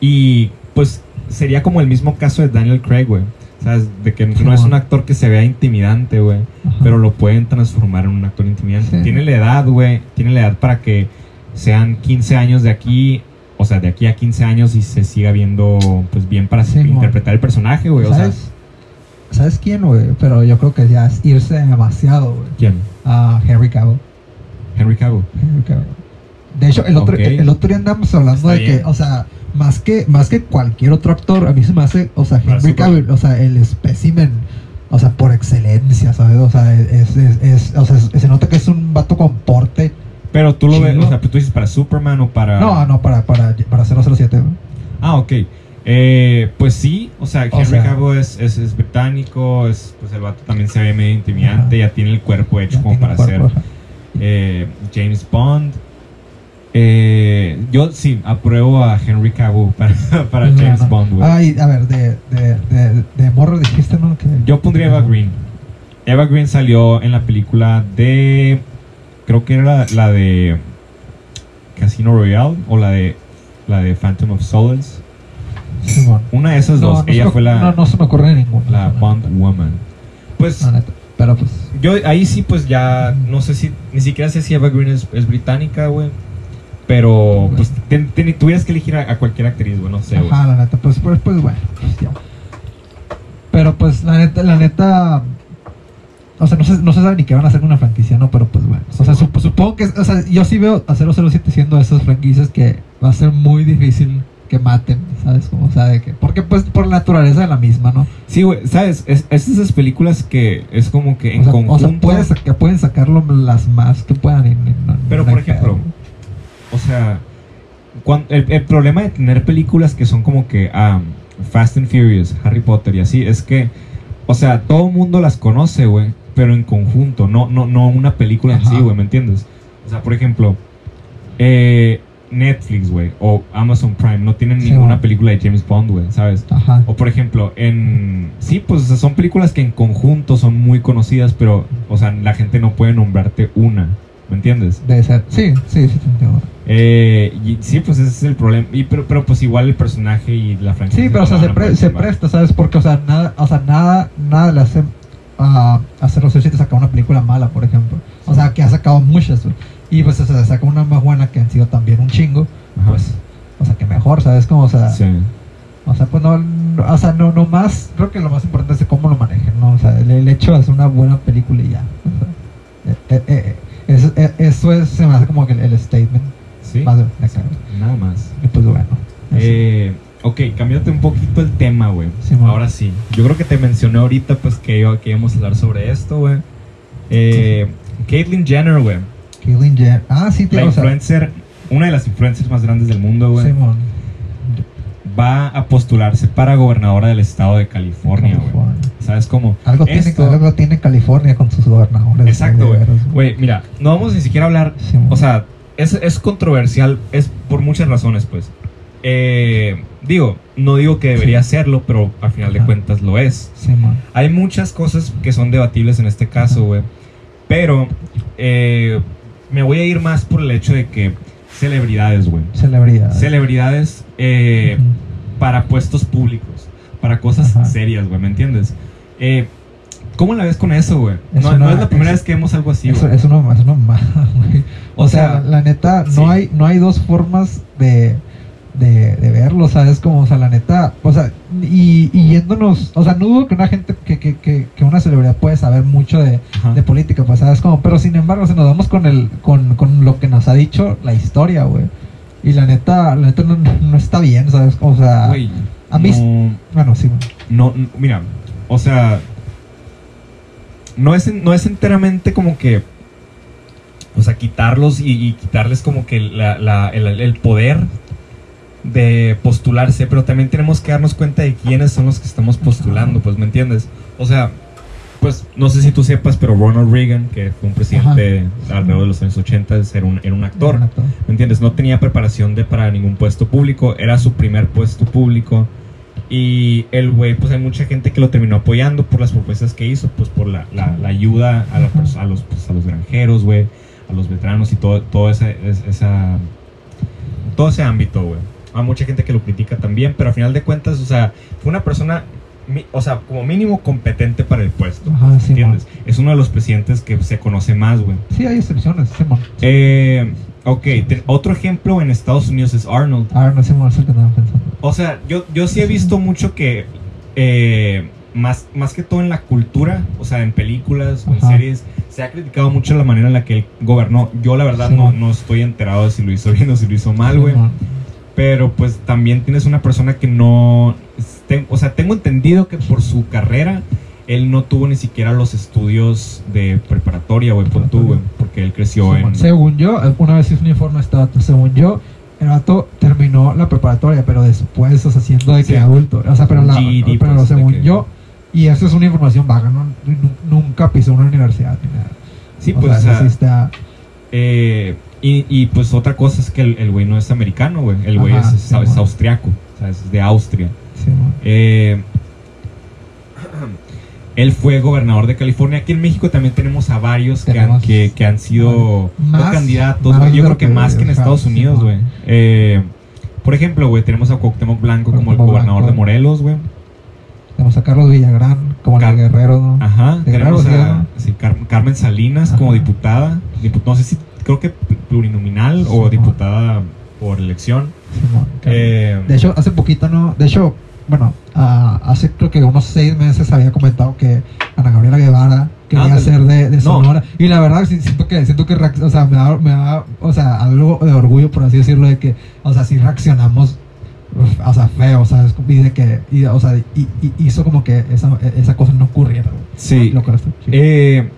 y pues sería como el mismo caso de Daniel Craig, güey. ¿Sabes? De que no es un actor que se vea intimidante, güey. Pero lo pueden transformar en un actor intimidante. Sí. Tiene la edad, güey. Tiene la edad para que sean 15 años de aquí. O sea, de aquí a 15 años y se siga viendo pues bien para Sí, interpretar el personaje, güey. O sea, ¿Sabes? ¿Sabes quién, güey? Pero yo creo que ya es irse demasiado, güey. ¿quién? A Henry Cavill. Henry Cavill. Henry Cavill. De hecho, el otro, el, el otro día andamos hablando Está de bien. que, o sea, más que, más que cualquier otro actor, a mí se me hace, o sea, Henry. Cavill, o sea, el espécimen, o sea, por excelencia, ¿sabes? O sea, es, es, es- o sea, es- se nota que es un vato con porte. Pero tú lo ves, o sea, tú dices para Superman o para... No, no, para, para, para 007, güey. Ah, ok. Eh, pues sí, o sea, O Henry sea- Cavill es, es, es británico, es, pues el vato también se ve medio intimidante, ya tiene el cuerpo hecho Ya como para cuerpo, ser eh, James Bond. Eh, yo sí apruebo a Henry Cavill para, para No, James no. Bond, güey. Ah, y a ver, de, de, de, de morro dijiste, ¿no? Que, Yo pondría Eva Green. Eva Green salió en la película de. Creo que era la, la de Casino Royale o la de la de Phantom of Souls. Simón. Una de esas No, dos. no se Ella me- fue la, No, no se me ocurre ninguna. la Bond Woman. Pues. Pero pues. yo ahí sí, pues ya no sé si ni siquiera sé si Eva Green es, es británica, güey. Pero pues tuvieras que elegir a, a cualquier actriz, güey, no sé, güey. Ajá, la neta. Pues, pues, pues bueno. pues, ya. Pero pues la neta, la neta. O sea, no se, no se sabe ni qué van a hacer con una franquicia, ¿no? Pero pues bueno. O sea, sup- supongo que. O sea, yo sí veo a 007 siendo esas franquicias que va a ser muy difícil que maten, ¿sabes? Como, o sea, de que. Porque pues por la naturaleza de la misma, ¿no? Sí, güey, ¿sabes? Es, es esas películas que es como que en o sea, conjunto... o sea, pueden, saca- pueden sacarlo las más que puedan. y- y no- Pero, no por ejemplo, pedo. O sea, el, el problema de tener películas que son como que ah, Fast and Furious, Harry Potter y así, es que, o sea, todo el mundo las conoce, güey, pero en conjunto, no, no, no una película en sí, güey, ¿me entiendes? O sea, por ejemplo, eh, Netflix, güey, o Amazon Prime no tienen Sí, ninguna película de James Bond, güey, ¿sabes? Ajá. O por ejemplo, en... Sí, pues o sea, son películas que en conjunto son muy conocidas, pero, o sea, la gente no puede nombrarte una, ¿me entiendes? Debe ser. Sí, sí, sí, te entiendo. Eh, y sí, pues ese es el problema. Y, pero, pero pues igual el personaje y la franquicia. Sí, pero o sea, se, pre- se presta, ¿sabes? Porque, o sea, nada, o sea, nada, nada le hace a a 007 sacar una película mala, por ejemplo. O sea, que ha sacado muchas. Y pues, o sea, saca una más buena que han sido también un chingo. Ajá. Pues, o sea, que mejor, ¿sabes? Como, o sea, Sí. o sea, pues no, no- o sea, no, no más, creo que lo más importante es cómo lo manejen, ¿no? O sea, el, el hecho de hacer una buena película y ya. O sea, eh, eh, eh, eso, eh, eso es, se me hace como que el, el statement Sí. más de. Nada más. Y pues bueno. Eh, ok, cambiándote un poquito el tema, güey. Sí. Ahora sí. Yo creo que te mencioné ahorita, pues, que, yo, que íbamos a hablar sobre esto, güey. Eh, Caitlyn Jenner, güey. Caitlyn Jenner. Ah, sí, La o sea, influencer, una de las influencers más grandes del mundo, güey. Simón. Va a postularse para gobernadora del estado de California, güey. ¿Sabes cómo? Algo tiene, Esto- algo tiene California con sus gobernadores. Exacto, güey. mira, no vamos ni siquiera a hablar. O sea, es, es controversial, es por muchas razones, pues. Eh, digo, no digo que debería serlo, pero al final de cuentas lo es. Hay muchas cosas que son debatibles en este caso, güey. Pero eh, me voy a ir más por el hecho de que celebridades, güey. Celebridad. Celebridades eh, para puestos públicos, para cosas Ajá. serias, güey, ¿me entiendes? Eh, ¿Cómo la ves con eso, güey? Es No, una- no es la primera es- vez que vemos algo así, Eso, güey. es una, es una mamada, güey. O, O sea, sea, la, neta, sí. no, hay, no hay dos formas de, de, de verlo, ¿sabes? Como, o sea, la neta, o sea, y, y yéndonos, o sea, no dudo que una gente, que, que, que, que una celebridad puede saber mucho de, de política, pues, ¿sabes? Como, pero sin embargo, si nos vamos con, el, con, con lo que nos ha dicho la historia, güey. Y la neta, la neta no, no está bien, ¿sabes? O sea, a mí- no- bueno, sí, güey. No, mira, o sea, no es, no es enteramente como que, o sea, quitarlos y, y quitarles como que la- la- el, el poder de postularse, pero también tenemos que darnos cuenta de quiénes son los que estamos postulando, pues, ¿me entiendes? O sea, pues, no sé si tú sepas, pero Ronald Reagan, que fue un presidente alrededor de los años 80, era un, era un actor. Era un actor. ¿Me entiendes? No tenía preparación de para ningún puesto público, era su primer puesto público. Y el güey, pues hay mucha gente que lo terminó apoyando por las propuestas que hizo, pues por la, la- la ayuda a, la a los, pues, a los granjeros, güey, a los veteranos y todo, todo ese, es- esa, todo ese ámbito, güey. Hay mucha gente que lo critica también, pero al final de cuentas, o sea, fue una persona, o sea, como mínimo competente para el puesto. Ajá, sí, ¿Entiendes? Es uno de los presidentes que se conoce más, güey. Sí, hay excepciones, Simón. Eh, ok, te- otro ejemplo en Estados Unidos es Arnold. A ver, no sé, Simón, es el que estaba pensando. O sea, yo, yo sí he visto mucho que, eh, más, más que todo en la cultura, o sea, en películas o en Ajá. series, se ha criticado mucho la manera en la que él gobernó. Yo la verdad Sí, no, no estoy enterado de si lo hizo bien o si lo hizo mal, güey. Pero pues también tienes una persona que no... ten- o sea, tengo entendido que por su carrera, él no tuvo ni siquiera los estudios de preparatoria, güey, pon tú, güey. Porque que él creció en... Según yo, una vez hice un informe este vato, según yo, el vato terminó la preparatoria, pero después, o sea, siendo de que Sí. adulto. O sea, pero, la, GED, pero pues, según que- yo, y eso es una información vaga, ¿no? Nu- nunca pisó una universidad ni nada. Sí, O pues, o sea, sí está- eh, y, y, pues otra cosa es que el güey no es americano, güey. El güey es, sí, es bueno. austriaco, o sea, es de Austria. Simón. Eh, él fue gobernador de California. Aquí en México también tenemos a varios que han, Tenemos- que, que han sido Más- candidatos. más. Yo creo que que- más que en Estados Unidos, güey. Eh, por ejemplo, güey, tenemos a Cuauhtémoc Blanco como el gobernador Blanco. de Morelos, güey. Tenemos a Carlos Villagrán, como Car- el guerrero, ¿no? Ajá. De Tenemos Guerrero, a sí, Car- Carmen Salinas como diputada. Dipu- no sé si, creo que plurinominal Sí, o diputada por elección. Eh, De hecho, hace poquito, ¿no? De hecho, bueno, ah, hace creo que unos seis meses había comentado que Ana Gabriela Guevara quería Ándale. ser de, de No. Sonora. Y la verdad, sí, siento que, siento que o sea, me da, me da, o sea, algo de orgullo, por así decirlo, de que, o sea, sí reaccionamos, o sea, feo, ¿sabes? Y de que, y, o sea, y, y hizo como que esa, esa cosa no ocurriera. sí. Lo que está chido. Eh,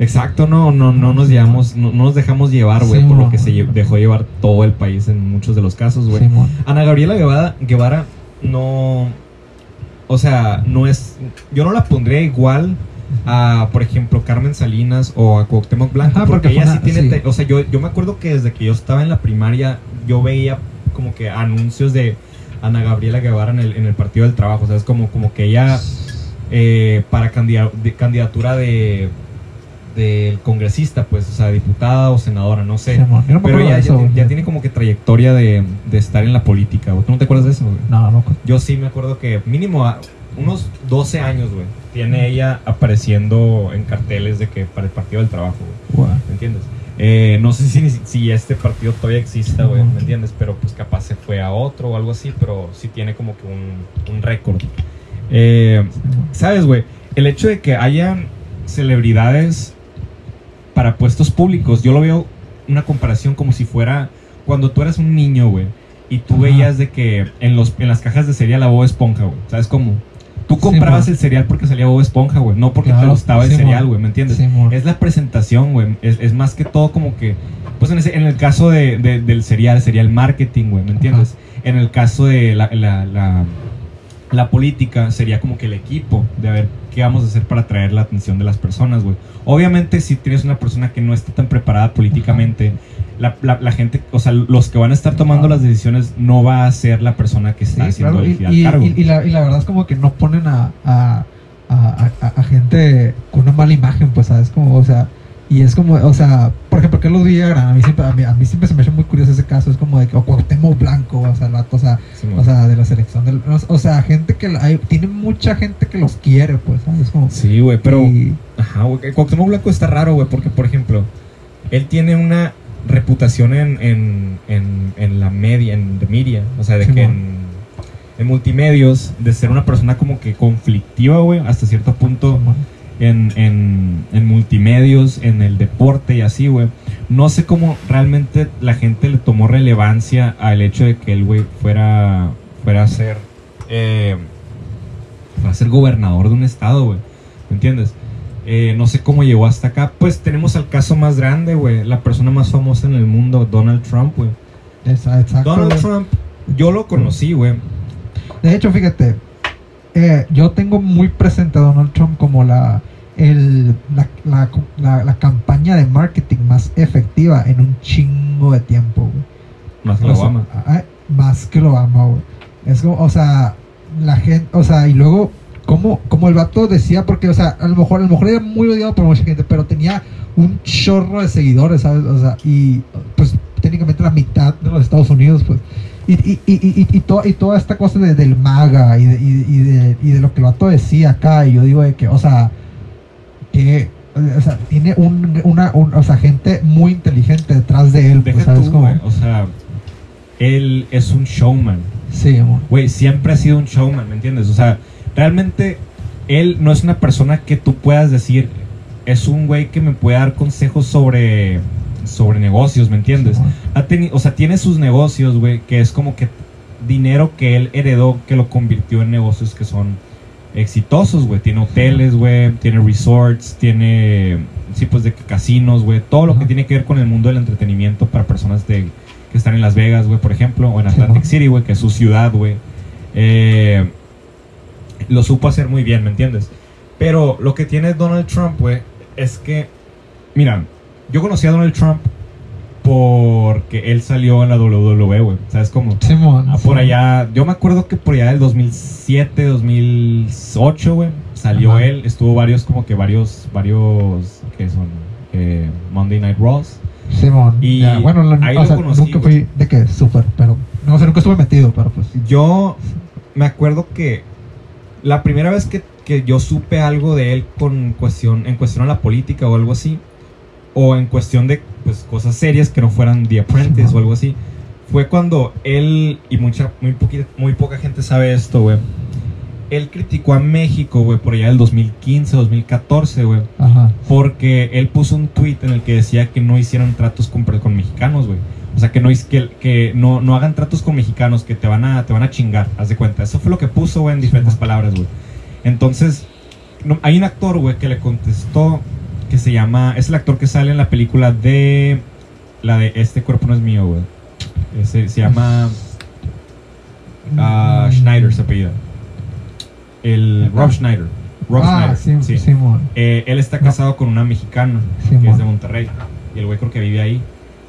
exacto, no, no, no nos Sí, llevamos, no, no nos dejamos llevar, güey, Sí, por lo que se dejó llevar todo el país en muchos de los casos, güey. Simón. Ana Gabriela Guevara, Guevara no, o sea, no es, yo no la pondría igual a, por ejemplo, Carmen Salinas o a Cuauhtémoc Blanco, Ajá, porque, porque ella sí tiene, sí. o sea, yo, yo me acuerdo que desde que yo estaba en la primaria, yo veía como que anuncios de Ana Gabriela Guevara en el, en el Partido del Trabajo, o sea, es como, como que ella eh, para candidatura de del congresista, pues, o sea, diputada o senadora, no sé. No Pero ya, eso, ya tiene como que trayectoria de, de estar en la política. ¿Tú no te acuerdas de eso, güey? No, no. Yo sí me acuerdo que mínimo a unos 12 años, güey, tiene ella apareciendo en carteles de que para el Partido del Trabajo, güey. ¿Me entiendes? Eh, no sé si, si este partido todavía exista, güey, ¿me entiendes? Pero pues capaz se fue a otro o algo así, pero sí tiene como que un, un récord. Eh. ¿Sabes, güey? El hecho de que hayan celebridades para puestos públicos, yo lo veo una comparación como si fuera cuando tú eras un niño, güey, y tú Ajá. veías de que en, los, en las cajas de cereal la Bob Esponja, güey. ¿Sabes cómo? Tú Sí, comprabas mo. el cereal porque salía Bob Esponja, güey, no porque te Claro, gustaba el sí, mo. cereal, güey, ¿me entiendes? Simón. Es la presentación, güey. Es, es más que todo como que. Pues en, ese- en el caso de, de- del cereal, sería el marketing, güey, ¿me entiendes? En el caso de la, la, la, la política, sería como que el equipo de a ver qué vamos a hacer para atraer la atención de las personas, güey. Obviamente, si tienes una persona que no está tan preparada políticamente, la, la, la gente, o sea, los que van a estar tomando las decisiones no va a ser la persona que está Sí, haciendo claro, y, elegida al y- cargo. y- y la, y la verdad es como que no ponen a, a, a, a- a gente con una mala imagen, pues, ¿sabes? Como, o sea, y es como, o sea, por ejemplo, que los Villagrán, a mí siempre, a mí, a mí siempre se me hecho muy curioso ese caso, es como de que, o Cuauhtémoc Blanco, o sea, el vato, o sea, Sí, o sea, de la selección, del, o sea, gente que, la- hay, tiene mucha gente que los quiere, pues, ¿sabes? Como, Sí, güey, pero... y- Ajá, güey. Cuauhtémoc Blanco está raro, güey, porque, por ejemplo, él tiene una reputación en, en, en, en la media, en the media, o sea, de Sí, que en, en multimedios, de ser una persona como que conflictiva, güey, hasta cierto punto en, en, en multimedios, en el deporte y así, güey. No sé cómo realmente la gente le tomó relevancia al hecho de que el güey fuera, fuera a ser, eh, fuera a ser gobernador de un estado, güey. ¿Me entiendes? Eh, no sé cómo llegó hasta acá. Pues tenemos al caso más grande, güey. La persona más famosa en el mundo, Donald Trump, güey. exacto, Donald. Trump, yo lo conocí, güey. De hecho, fíjate, eh, yo tengo muy presente a Donald Trump como la, el, la, la, la- la campaña de marketing más efectiva en un chingo de tiempo, güey. Más que O sea, Obama. ah, más que lo Obama, güey. Es como, o sea, la gente, o sea, y luego, como, como el vato decía, porque, o sea, a lo mejor, a lo mejor era muy odiado por mucha gente, pero tenía un chorro de seguidores, ¿sabes? O sea, y pues técnicamente la mitad de los Estados Unidos, pues. Y, y, y, y, y, to- y toda esta cosa de- del MAGA y de, y, de, y de lo que el vato decía acá, y yo digo de que, o sea, que, o sea, tiene un, una, un- o sea, gente muy inteligente detrás de él, pues. O sea, él es un showman. sí, amor. Güey, siempre ha sido un showman, ¿me entiendes? O sea, realmente él no es una persona que tú puedas decir, es un güey que me puede dar consejos sobre, sobre negocios, ¿me entiendes? Ha o sea, tiene sus negocios, güey, que es como que dinero que él heredó, que lo convirtió en negocios que son exitosos, güey. Tiene hoteles, güey, tiene resorts, tiene, sí, pues de casinos, güey. Todo lo que tiene que ver con el mundo del entretenimiento para personas de, que están en Las Vegas, güey, por ejemplo, o en Atlantic. City, güey, que es su ciudad, güey. Eh, lo supo hacer muy bien, ¿me entiendes? Pero lo que tiene Donald Trump, güey, es que, mira, yo conocí a Donald Trump porque él salió en la WWE, güey. ¿Sabes cómo? Simón. Ah, por sí. allá, yo me acuerdo que por allá del 2007, 2008, güey, salió Ajá. él, estuvo varios, como que varios, varios, ¿qué son? Eh, Monday Night Raws. Simón. Y Ya, bueno, la- ahí o lo sea, conocí, nunca fui de que súper, pero no sé, nunca estuve metido, pero pues Yo me acuerdo que la primera vez que, que yo supe algo de él con cuestión, en cuestión a la política o algo así, o en cuestión de pues, cosas serias que no fueran The Apprentice o algo así, fue cuando él, y mucha, muy, poqui- muy poca gente sabe esto, güey, él criticó a México, güey, por allá del 2015, 2014, güey, porque él puso un tweet en el que decía que no hicieran tratos con, con mexicanos, güey. O sea, que no, que, que no, no hagan tratos con mexicanos, que te van a, te van a chingar, haz de cuenta. Eso fue lo que puso, güey, en diferentes palabras, güey. Entonces, no- hay un actor, güey, que le contestó, que se llama, es el actor que sale en la película de, la de Este cuerpo no es mío, güey. Ese- se llama ah, Mm. Schneider, se apellida. El Rob Schneider. Rob ah, Schneider, sí, sí. Simón. Eh, él está casado con una mexicana Simón. que es de Monterrey. Y el güey creo que vive ahí.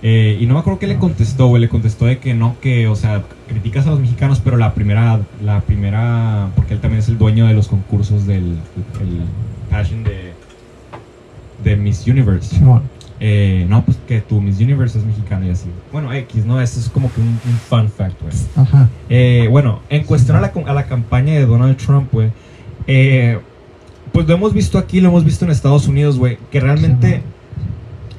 Eh, y no me acuerdo qué le contestó, güey. Le contestó de que no, que, o sea, criticas a los mexicanos, pero la primera, la primera, porque él también es el dueño de los concursos del el Passion de, de Miss Universe. Eh, no, pues que tu Miss Universe es mexicana y así. Bueno, X, ¿no? Eso es como que un, un fun fact, güey. Ajá. Eh, bueno, en cuestión a la, a la campaña de Donald Trump, güey, eh, pues lo hemos visto aquí, lo hemos visto en Estados Unidos, güey, que realmente Sí,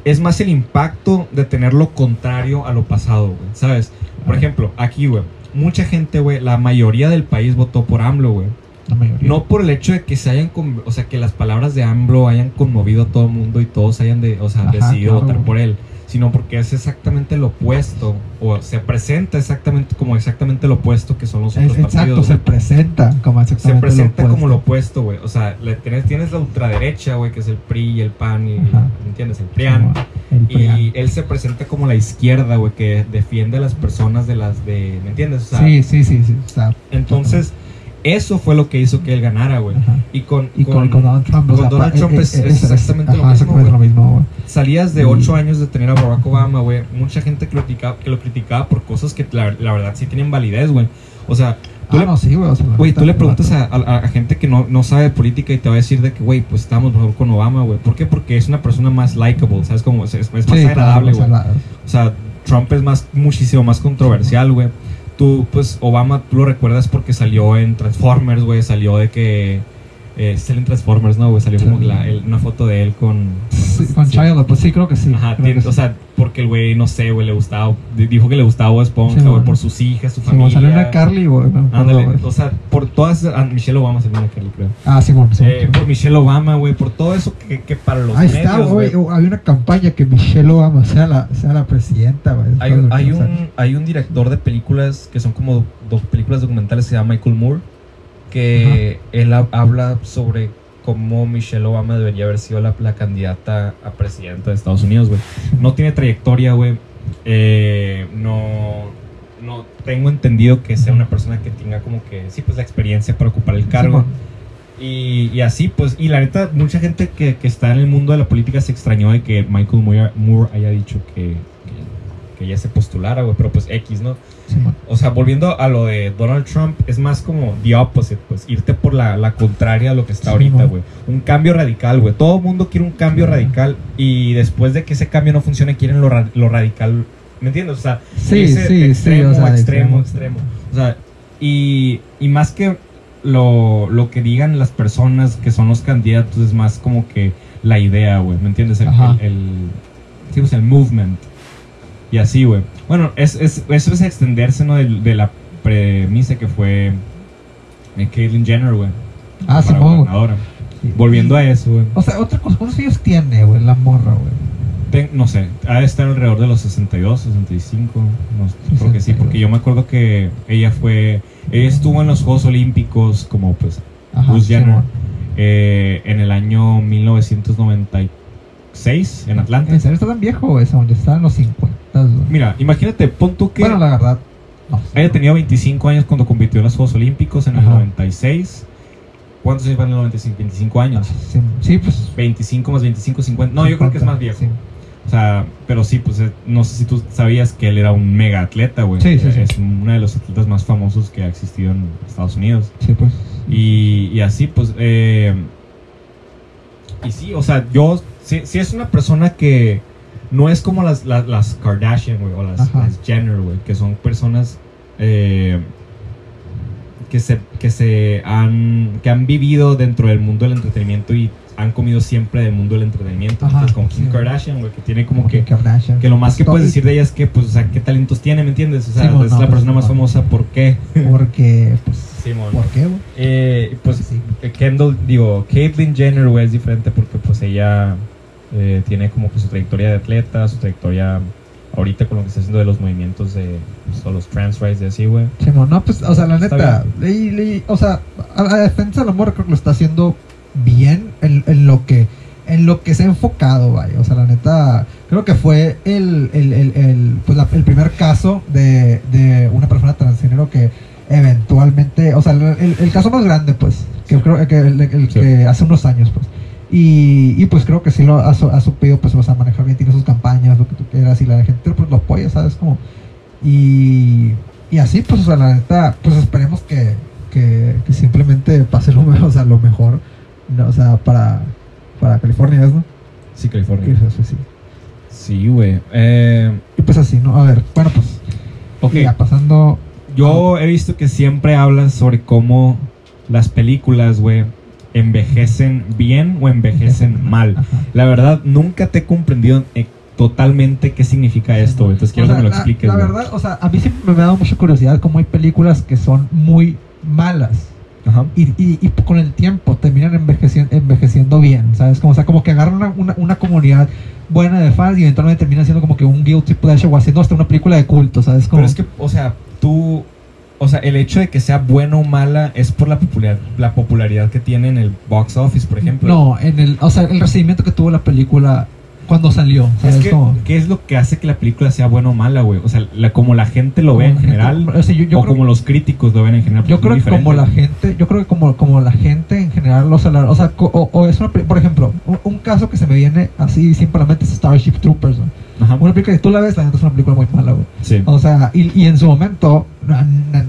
es más el impacto de tener lo contrario a lo pasado, güey, ¿sabes? Por ejemplo, aquí, güey, mucha gente, güey, la mayoría del país votó por AMLO, güey. La mayoría. No por el hecho de que se hayan, o sea, que las palabras de AMLO hayan conmovido a todo el mundo y todos hayan, de, o sea, Ajá, decidido claro, votar por él, sino porque es exactamente lo opuesto, o se presenta exactamente como exactamente lo opuesto que son los Es- otros exacto, partidos. se presenta como Se exactamente presenta lo como lo opuesto. güey. O sea, le tienes, tienes la ultraderecha, güey, que es el PRI y el PAN y, Ajá. ¿me entiendes? El PRIAN. Simón. El PRIAN. Y él se presenta como la izquierda, güey, que defiende a las personas de las de, ¿me entiendes? O sea, sí, sí, sí, sí. entonces, eso fue lo que hizo que él ganara, güey. Y con, Y con, con Donald Trump, con Donald eh, es- eh, es exactamente lo ajá, mismo, exactamente lo mismo, güey. salías de Y- 8 años de tener a Barack Obama, güey. Mucha gente que lo, criticaba, que lo criticaba por cosas que la, la verdad sí tienen validez, güey. O sea, tú Ah, le, no, sí, güey. o sea, la güey, tú le preguntas a, a- a gente que no, no sabe de política y te va a decir de que, güey, pues estamos mejor con Obama, güey. ¿Por qué? Porque es una persona más likable, ¿sabes? Como es, más Sí, agradable, güey. O sea, Trump es más, muchísimo más controversial, güey. Tú, pues, Obama, tú lo recuerdas porque salió en Transformers, güey. Salió de que... Eh, salió en Transformers, ¿no, güey? Salió como la- el- una foto de él con... sí, con sí. Shia LaBeouf, sí, creo que sí. Ajá, creo tiene- que o sea, porque el güey, no sé, güey, le gustaba... di- Dijo que le gustaba Bob Esponja, güey, por sus hijas, su Sí, familia. salió una Carly, güey. Ándale, o sea, por todas... ah, Michelle Obama salió una Carly, creo. Ah, sí, bueno, sí. Eh, sí. por Michelle Obama, güey, por todo eso que, que para los Ahí medios, está, güey. Había una campaña que Michelle Obama sea la, sea la presidenta, güey. Hay, un, hay un director de películas que son como dos películas documentales, se llama Michael Moore, que él ha- habla sobre cómo Michelle Obama debería haber sido la, la candidata a presidenta de Estados Unidos, güey. No tiene trayectoria, güey. Eh, no, no tengo entendido que sea una persona que tenga como que, sí, pues la experiencia para ocupar el cargo. Sí, Y, y así, pues, y la neta, mucha gente que, que está en el mundo de la política se extrañó de que Michael Moore, Moore haya dicho que, que, que ella se postulara, güey, pero pues X, ¿no? Sí. O sea, volviendo a lo de Donald Trump, es más como the opposite, pues, irte por la, la contraria a lo que está Sí, ahorita, güey. Un cambio radical, güey. Todo mundo quiere un cambio Claro. radical y después de que ese cambio no funcione, quieren lo, ra- lo radical, ¿me entiendes? O sea, Sí, sí, extremo, o sea, de extremo, extremo. extremo. O sea, y, y más que lo, lo que digan las personas que son los candidatos, es más como que la idea, güey, ¿me entiendes? El, el, el- pues, el movement. Y así, güey. Bueno, es, es, eso es extenderse, ¿no? De, de la premisa que fue eh, Caitlyn Jenner, güey. Ah, sí. Sí. Volviendo a eso, güey. O sea, otra cosa, ¿cuántos años tiene, güey, la morra, güey? Ten- no sé, ha de estar alrededor de los 62, 65, no sé, creo que sí, 62. porque yo me acuerdo que ella fue, ella estuvo en los Juegos Olímpicos como pues Ajá, Bruce Jenner, eh, en el año 1996 en Atlanta. ¿En serio está tan viejo? Según yo, está en los 50. güey. Mira, imagínate, pon tú que Bueno, la verdad, no. haya tenido 25 años cuando compitió en los Juegos Olímpicos en el Ajá. 96. ¿Cuántos años van en el 95? 25 años. Sí, sí, pues. 25 más 25, 50. No, yo creo que es más viejo. Sí. O sea, pero sí, pues eh, no sé si tú sabías que él era un mega atleta, güey. Sí, sí, sí. Es uno de los atletas más famosos que ha existido en Estados Unidos. Sí, pues. Y, y así, pues. eh, y sí, o sea, yo. Sí, sí es una persona que no es como las, las, las Kardashian, güey, o las, las Jenner, güey, que son personas. eh, que se, que se han que han vivido dentro del mundo del entretenimiento y han comido siempre del mundo del entretenimiento Ajá, Entonces, como Kim sí. Kardashian güey que tiene como Como que Kim Kardashian. que lo más que Estoy- puedes decir de ella es que, pues, o sea, qué talentos tiene, ¿me entiendes? O sea, Sí, es no, la pues, persona más no. famosa, ¿por qué? Porque, pues. Simón. ¿Por qué, güey? Eh, pues, Sí. eh, Kendall, digo, Caitlyn Jenner, güey, es diferente porque, pues, ella eh, tiene como que su trayectoria de atleta, su trayectoria ahorita con lo que está haciendo de los movimientos de pues, o los trans rights y así, güey. No, pues, o sea, la neta, leí- leí- o sea, a la defensa del amor creo que lo está haciendo bien en, en lo que en lo que se ha enfocado, vaya, o sea, la neta, creo que fue el, el, el, el, pues la- el primer caso de, de una persona transgénero que eventualmente, o sea, el, caso más grande, pues, que creo que el, el Sí. que hace unos años, pues, y, y pues creo que sí lo ha, su- ha supido, pues, o sea, manejar bien, tiene sus campañas, lo que tú quieras, y la gente, pues, lo apoya, ¿sabes? Como, y, y así, pues, o sea, la neta, pues esperemos que, que, que simplemente pase lo mejor, o sea, lo mejor, ¿no? o sea, para, para California, ¿no? Sí, California. sí, sí. Sí, güey. Eh, Y pues así, ¿no? A ver, bueno, pues, ok, ya pasando, yo he visto que siempre hablas sobre cómo las películas, güey, envejecen bien o envejecen mal. La verdad, nunca te he comprendido eh, totalmente qué significa esto. Entonces quiero O sea, que me lo la- expliques, La, güey. verdad, o sea, a mí siempre me ha dado mucha curiosidad cómo hay películas que son muy malas. Ajá. Y, y, y con el tiempo terminan envejeciendo, envejeciendo bien, ¿sabes? Como, o sea, como que agarran una, una, una comunidad buena de fans y eventualmente terminan siendo como que un guilty pleasure o haciendo hasta una película de culto, ¿sabes? Como, Pero es que, o sea, tú. O sea, el hecho de que sea buena o mala es por la, popular, la popularidad que tiene en el box office, por ejemplo. No, en el, o sea, el recibimiento que tuvo la película cuando salió, Es que, ¿qué es lo que hace que la película sea buena o mala, güey? O sea, la- como la gente lo ve en gente- general, o sea, yo, yo o como los críticos lo ven en general. yo creo que como la gente, yo creo que como, como la gente en general, o sea, la- o, sea, o, o es una, por ejemplo, un, un caso que se me viene así simplemente es Starship Troopers, ¿no? Ajá. Una película que tú la ves, la neta es una película muy mala, güey. Sí. O sea, y, y en su momento a,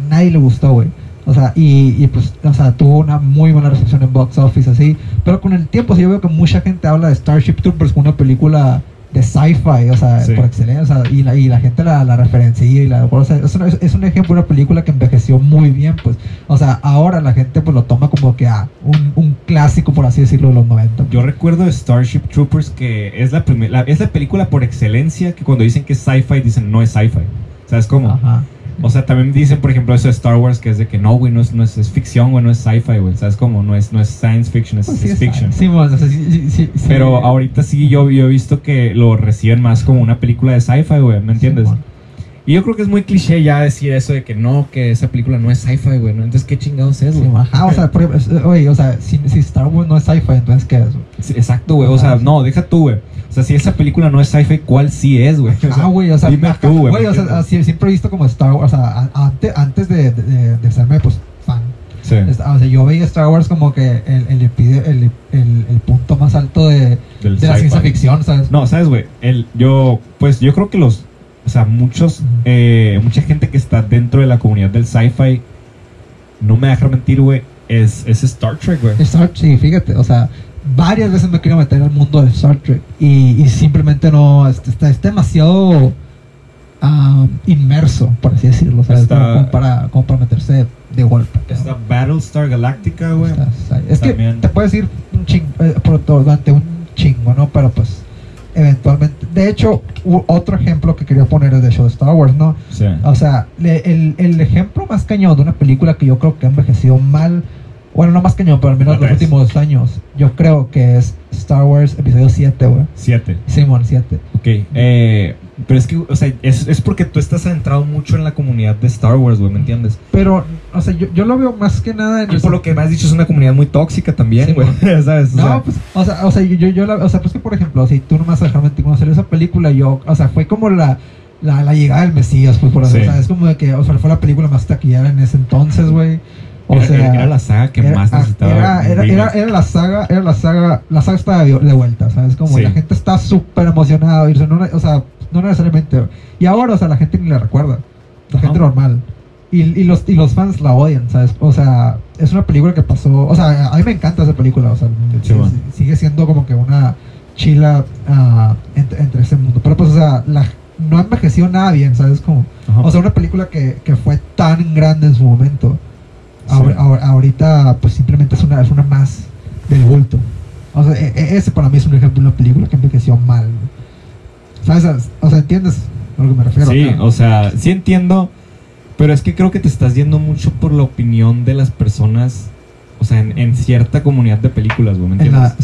nadie le gustó, güey. O sea, y, y pues, o sea, tuvo una muy buena recepción en box office, así. Pero con el tiempo, sí, yo veo que mucha gente habla de Starship Troopers como una película de sci-fi, o sea, Sí. por excelencia, o sea, y la, y la gente la, la referencia y la, o sea, es, un, es un ejemplo de una película que envejeció muy bien, pues. O sea, ahora la gente pues lo toma como que, ah, un, un clásico, por así decirlo, de los 90. Yo recuerdo de Starship Troopers que es la, primer- la- es la película por excelencia que cuando dicen que es sci-fi dicen no es sci-fi. ¿Sabes cómo? Ajá. O sea, también dicen, por ejemplo, eso de Star Wars, que es de que no, güey, no es, no es, es ficción, güey, no es sci-fi, güey. ¿Sabes cómo? No es, no es science fiction, es, Pues sí, es fiction. Sí, o sea, sí, sí. Pero ahorita sí, yo, yo he visto que lo reciben más como una película de sci-fi, güey, ¿me entiendes? Bueno. Y yo creo que es muy cliché ya decir eso de que no, que esa película no es sci-fi, güey, ¿no? Entonces, ¿qué chingados es, güey? ajá, o sea, por oye, o sea, si, si Star Wars no es sci-fi, entonces ¿qué es? güey? Exacto, güey, o sea, no, deja tú, güey. O sea, si esa película no es sci-fi, ¿cuál sí es, güey? O sea, Ah, güey, o sea, dime tú, güey. güey, o ¿me sea, siempre he visto como Star Wars, o sea, antes, antes de, de, de serme, pues, fan. Sí. O sea, yo veía Star Wars como que el, el, el, el, punto más alto de, Del de la ciencia ficción, ¿sabes? No, sabes, güey, el, yo, pues yo creo que los, o sea, muchos, eh, mucha gente que está dentro de la comunidad del sci-fi, no me deja mentir, güey, es, es Star Trek, güey. Star sí, fíjate, o sea, varias veces me quiero meter al mundo de Star Trek y, y simplemente no, es- está, está demasiado ah, inmerso, por así decirlo, ¿sabes? Está- Como, para, como para meterse de golpe. Está Battlestar Galactica, güey. Es que te puedes ir un chingo, eh, por- durante un chingo, ¿no? Pero pues, eventualmente. De hecho, otro ejemplo que quería poner es de show de Star Wars, ¿no? Sí. O sea, le- el, el ejemplo más cañón de una película que yo creo que ha envejecido mal, bueno, no más cañón, pero al menos los últimos años, yo creo que es Star Wars Episodio 7, güey. Siete. Simón 7. Ok. Eh, Pero es que, o sea, es, es porque tú estás centrado mucho en la comunidad de Star Wars, güey, ¿me entiendes? Pero, o sea, yo, yo lo veo más que nada en Y por lo que me has dicho, es una comunidad muy tóxica también, Sí, güey. ¿Sabes? O No, sea, pues, o sea, o sea, yo, yo, la, o sea, pues que por ejemplo, si tú nomás realmente cuando salió esa película, yo, o sea, fue como la, la, la llegada del Mesías, pues por así, Sí. o sea, es como de que, o sea, fue la película más taquillera en ese entonces, güey. O era, sea, era la saga que era- más ah, necesitaba. Era, era, era, la saga, era la saga, la saga estaba de, de vuelta, ¿sabes? Como Sí. la gente está súper emocionada, no, o sea, no necesariamente. Y ahora, o sea, la gente ni la recuerda, la Ajá. gente normal. Y, y, los, y los fans la odian, ¿sabes? O sea, es una película que pasó, o sea, a mí me encanta esa película, o sea, Sí, sigue siendo como que una chila ah, entre, entre ese mundo. Pero pues, o sea, la, no envejeció nada bien, ¿sabes? Como, Ajá. o sea, una película que, que fue tan grande en su momento. Sí. Ahora- ahora- ahorita, pues simplemente es una, es una más del bulto. O sea, e- e- ese para mí es un ejemplo de una película que envejeció mal. ¿Sabes? O sea, ¿entiendes a lo que me refiero? Sí, acá? o sea, sí entiendo, pero es que creo que te estás yendo mucho por la opinión de las personas, o sea, en, en cierta comunidad de películas, güey, ¿me en entiendes? la.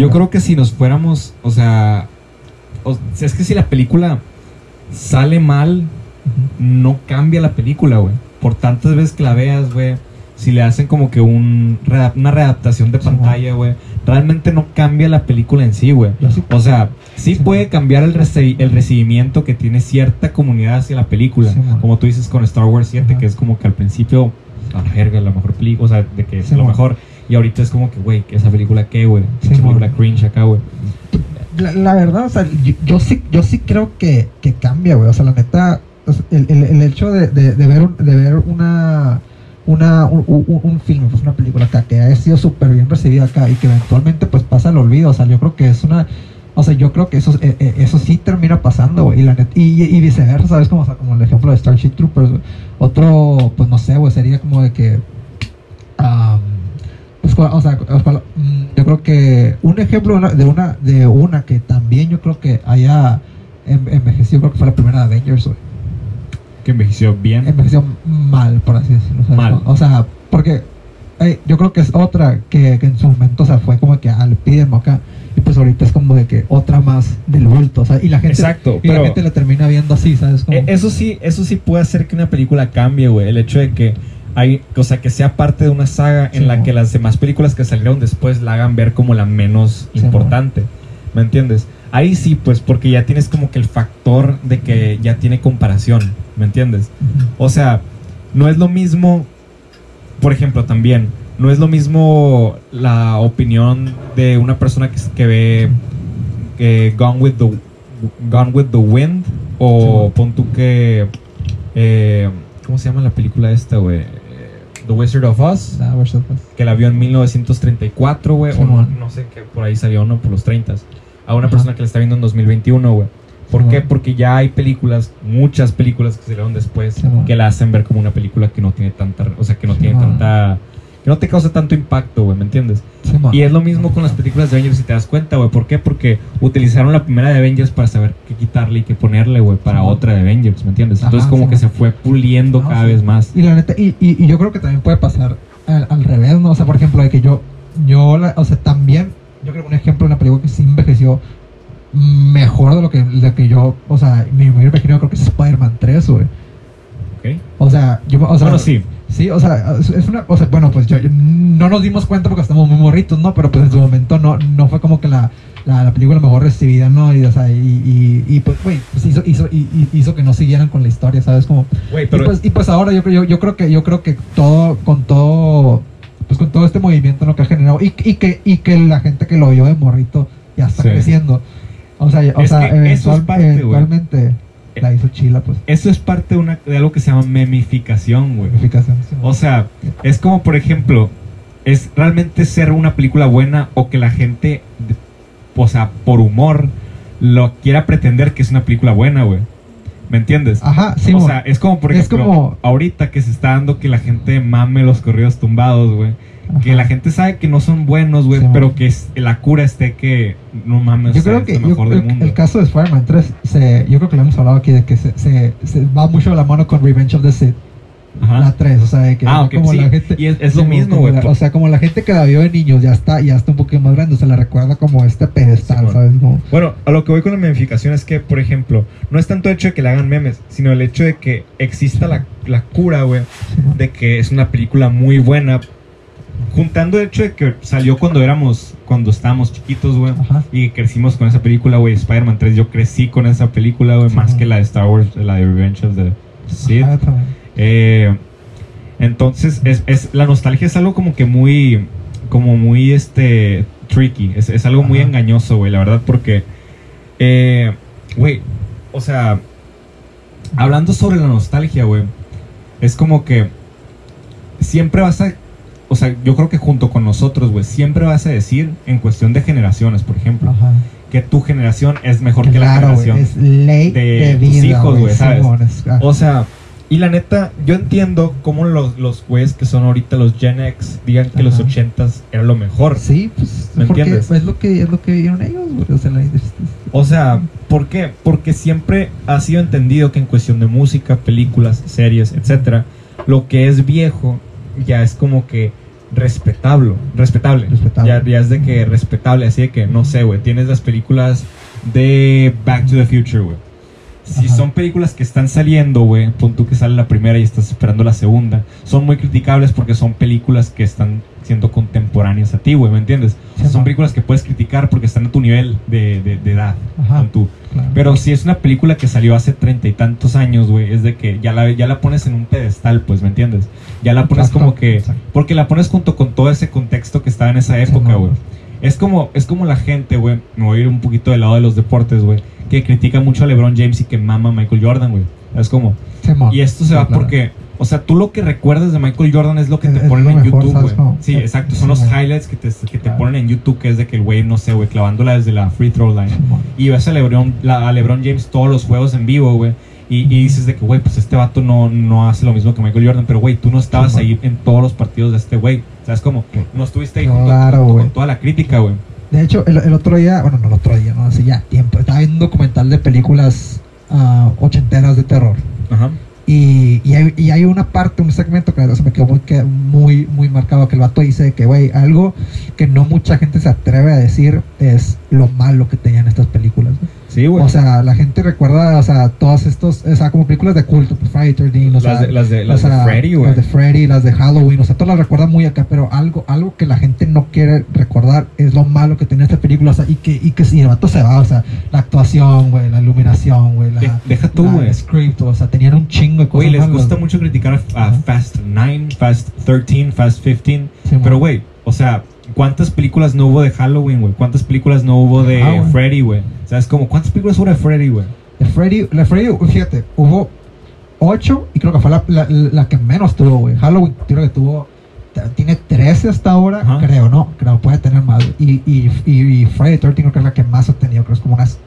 Yo creo que si nos fuéramos, o sea, o- es que si la película sale mal, no cambia la película, güey. Por tantas veces que la veas, güey, si le hacen como que un una readaptación de pantalla, güey, realmente no cambia la película en sí, güey. O sea, sí puede cambiar el, reci- el recibimiento que tiene cierta comunidad hacia la película. Como tú dices con Star Wars 7, Ajá. que es como que al principio, a la verga, la mejor película, o sea, de que es lo mejor. Y ahorita es como que, güey, ¿qué esa película qué, güey? Esa película cringe acá, güey. la, la verdad, o sea, yo, yo sí, yo sí creo que, que cambia, güey. O sea, la neta, el, hecho de, de, de ver, de ver una, una un, filme, pues una película acá, que haya sido súper bien recibida acá y que eventualmente pues pasa al olvido. O sea, yo creo que es una... O sea, yo creo que eso, eh, eh, eso sí termina pasando. Y, la y, viceversa, ¿sabes? Como, o sea, como el ejemplo de Starship Troopers. Otro, pues no sé, güey, sería como de que... am, pues, o sea, mm, yo creo que un ejemplo de una, de una, que también yo creo que haya en- envejecido, creo que fue la primera de Avengers. Que envejeció bien. Envejeció mal, por así decirlo. ¿sabes? Mal. O sea, porque yo creo que es otra que, que en su momento, o sea, fue como que al piden acá. Y pues ahorita es como de que otra más del bulto, o sea, y la gente, Exacto, y la pero- gente la termina viendo así, ¿sabes? Como, Eh, Eso sí, eso sí puede hacer que una película cambie, güey. El hecho de que hay, o sea, que sea parte de una saga Sí, en la que las demás películas que salieron después la hagan ver como la menos Sí, importante. ¿Me entiendes? Ahí sí, pues, porque ya tienes como que el factor de que ya tiene comparación. ¿Me entiendes? O sea, no es lo mismo, por ejemplo, también, no es lo mismo la opinión de una persona que, que ve eh, Gone, with the, Gone with the Wind o Sí. pon tú que... eh, ¿Cómo se llama la película esta, güey? The Wizard of Oz, La versión, pues. que la vio en 1934, güey, Sí, o no, no sé, que por ahí salió, ¿no? Por los 30. A una Ajá. persona que la está viendo en 2021, güey. ¿Por qué? Porque ya hay películas, muchas películas que salieron después, que la hacen ver como una película que no tiene tanta, o sea, que no tiene tanta, que no te causa tanto impacto, güey, ¿me entiendes? Sí. Y es lo mismo con las películas de Avengers, si te das cuenta, güey. ¿Por qué? Porque utilizaron la primera de Avengers para saber qué quitarle y qué ponerle, güey, para Sí, otra de Avengers, ¿me entiendes? Entonces como sí, que se fue puliendo No, cada vez más. Y la neta, y, y, y yo creo que también puede pasar al, al revés, ¿no? O sea, por ejemplo, de que yo, yo, la- o sea, también, yo creo que un ejemplo de una película que sí envejeció mejor de lo que, de que yo, o sea, me hubiera imaginado, creo que es Spider-Man 3, güey. ¿Ok? O sea, yo, o sea, bueno, sí. Sí, o sea, es- una, o sea, bueno, pues yo, yo- no nos dimos cuenta porque estamos muy morritos, ¿no? Pero pues en su momento no, no fue como que la, la, la película mejor recibida, ¿no? Y, o sea, y, y, y, pues, güey, pues hizo, hizo, y, y hizo que no siguieran con la historia, ¿sabes? Como, Güey, y pero... pues, y pues ahora yo, creo- yo, yo creo que yo creo que todo con todo pues con todo este movimiento ¿no? que ha generado y, y que y que la gente que lo vio de morrito ya está Sí. creciendo o sea o Es sea eso es parte, eventualmente la hizo chila pues Eso es parte de, una, de algo que se llama memificación, güey. Verificación, sí, O sea, es como, por ejemplo, es realmente ser una película buena o que la gente, o sea, por humor, lo quiera pretender que es una película buena, güey. ¿Me entiendes? ajá sí o sea, es como, por ejemplo, como- ahorita que se está dando que la gente mame los corridos tumbados, güey. Que la gente sabe que no son buenos, güey, Sí, pero que es- la cura esté que no mames, yo o sea, creo es que lo yo- mejor del el, mundo. el caso de Spider-Man 3 se, yo creo que lo hemos hablado aquí de que se, se, se va mucho de la mano con Revenge of the Sith Ajá. La 3, o sea, de que Ah, ok, como sí, la gente. y es- es lo mismo, güey, O sea, como la gente que la vio de niños ya está, ya está un poquito más grande, se la recuerda como este pedestal, Simón. ¿sabes? Como, Bueno, a lo que voy con la memificación es que, por ejemplo, no es tanto el hecho de que le hagan memes, sino el hecho de que exista la, la cura, güey, de que es una película muy buena. Juntando el hecho de que salió cuando éramos, cuando estábamos chiquitos, güey. Y crecimos con esa película, güey. Spider-Man 3, yo crecí con esa película, güey. Sí, más man. que la de Star Wars, la de Revenge of the Sith. También. Eh, entonces, es, es- la nostalgia es algo como que muy, como muy, este, tricky. Es, es algo muy engañoso, güey, la verdad, porque, eh, güey, o sea, hablando sobre la nostalgia, güey, es como que siempre vas a, o sea, yo creo que junto con nosotros, güey, siempre vas a decir, en cuestión de generaciones, por ejemplo, Ajá. que tu generación es mejor que la generación. es ley de de, tus hijos, güey, ¿sabes? Ah, O sea, y la neta, yo entiendo cómo los, los güeyes que son ahorita los Gen X digan que los Ajá. 80s era lo mejor. Sí, pues ¿Me entiendes? es lo que es lo que vieron ellos, güey. O sea, la. O sea, ¿por qué? Porque siempre ha sido entendido que en cuestión de música, películas, series, etcétera, lo que es viejo ya es como que respetable, respetable. Respetable. Ya, ya es de que respetable, así de que no sé, güey, tienes las películas de Back to the Future, güey. Si Ajá. son películas que están saliendo, güey, pon tú que sale la primera y estás esperando la segunda, son muy criticables porque son películas que están siendo contemporáneas a ti, güey, ¿me entiendes? O sea, Sí, son películas que puedes criticar porque están a tu nivel de, de- de edad, Ajá. pon tú. Claro. Pero si es una película que salió hace treinta y tantos años, güey, es de que ya la, ya la pones en un pedestal, pues, ¿me entiendes? Ya la pones Exacto, como que... exacto. Porque la pones junto con todo ese contexto que estaba en esa época, güey. Es como, es como la gente, güey, me voy a ir un poquito del lado de los deportes, güey, que critica mucho a LeBron James y que mama a Michael Jordan, güey. Es como... Y esto se va porque, o sea, tú lo que recuerdas de Michael Jordan es lo que Es- te ponen en mejor, YouTube, ¿sabes güey. Sí, exacto. Son los highlights que te, que te ponen en YouTube, que es de que el güey, no sé, güey, clavándola desde la free throw line. Y ves a LeBron, la- a LeBron James todos los juegos en vivo, güey. Y, y dices de que, güey, pues este vato no, no hace lo mismo que Michael Jordan. Pero, güey, tú no estabas Sí, ahí en todos los partidos de este güey. ¿Sabes cómo? No estuviste ahí junto- Claro, junto güey. con toda la crítica, güey. De hecho, el, el otro día, bueno, no el otro día, no, hace ya tiempo, estaba viendo un documental de películas ah, ochenteras de terror. Ajá. Y, y, hay, y hay una parte, un segmento que se me quedó muy, muy, marcado, que el vato dice que, güey, algo que no mucha gente se atreve a decir es lo malo que tenían estas películas. Sí, güey. O sea, la gente recuerda, o sea, todos estos, o sea, como películas de culto, pues Friday 13, o sea, las de, las de, las o sea, de Freddy, güey. Las de Freddy, las de Halloween, o sea, todas las recuerdan muy acá, pero algo, algo que la gente no quiere recordar es lo malo que tenía esta película, o sea, y que, y que si el vato se va, o sea, la actuación, güey, la iluminación, güey, la, De- deja tú, güey. el script, o sea, tenían un chingo de cosas Güey, les malas, gusta güey. mucho criticar a, a Ajá. Fast 9, Fast 13, Fast 15. Sí, pero, güey, o sea, ¿cuántas películas no hubo de Halloween, güey? ¿Cuántas películas no hubo de Ah, güey. Freddy, güey? ¿Sabes cómo? ¿Cuántas películas hubo de Freddy, güey? De Freddy, la Freddy, fíjate, hubo ocho y creo que fue la, la, la que menos tuvo, güey. Halloween creo que tuvo, tiene 13 hasta ahora, Ajá. creo, ¿no? Creo, puede tener más. Y, y, y, y Friday 13 creo que es la que más ha tenido, creo que es como unas...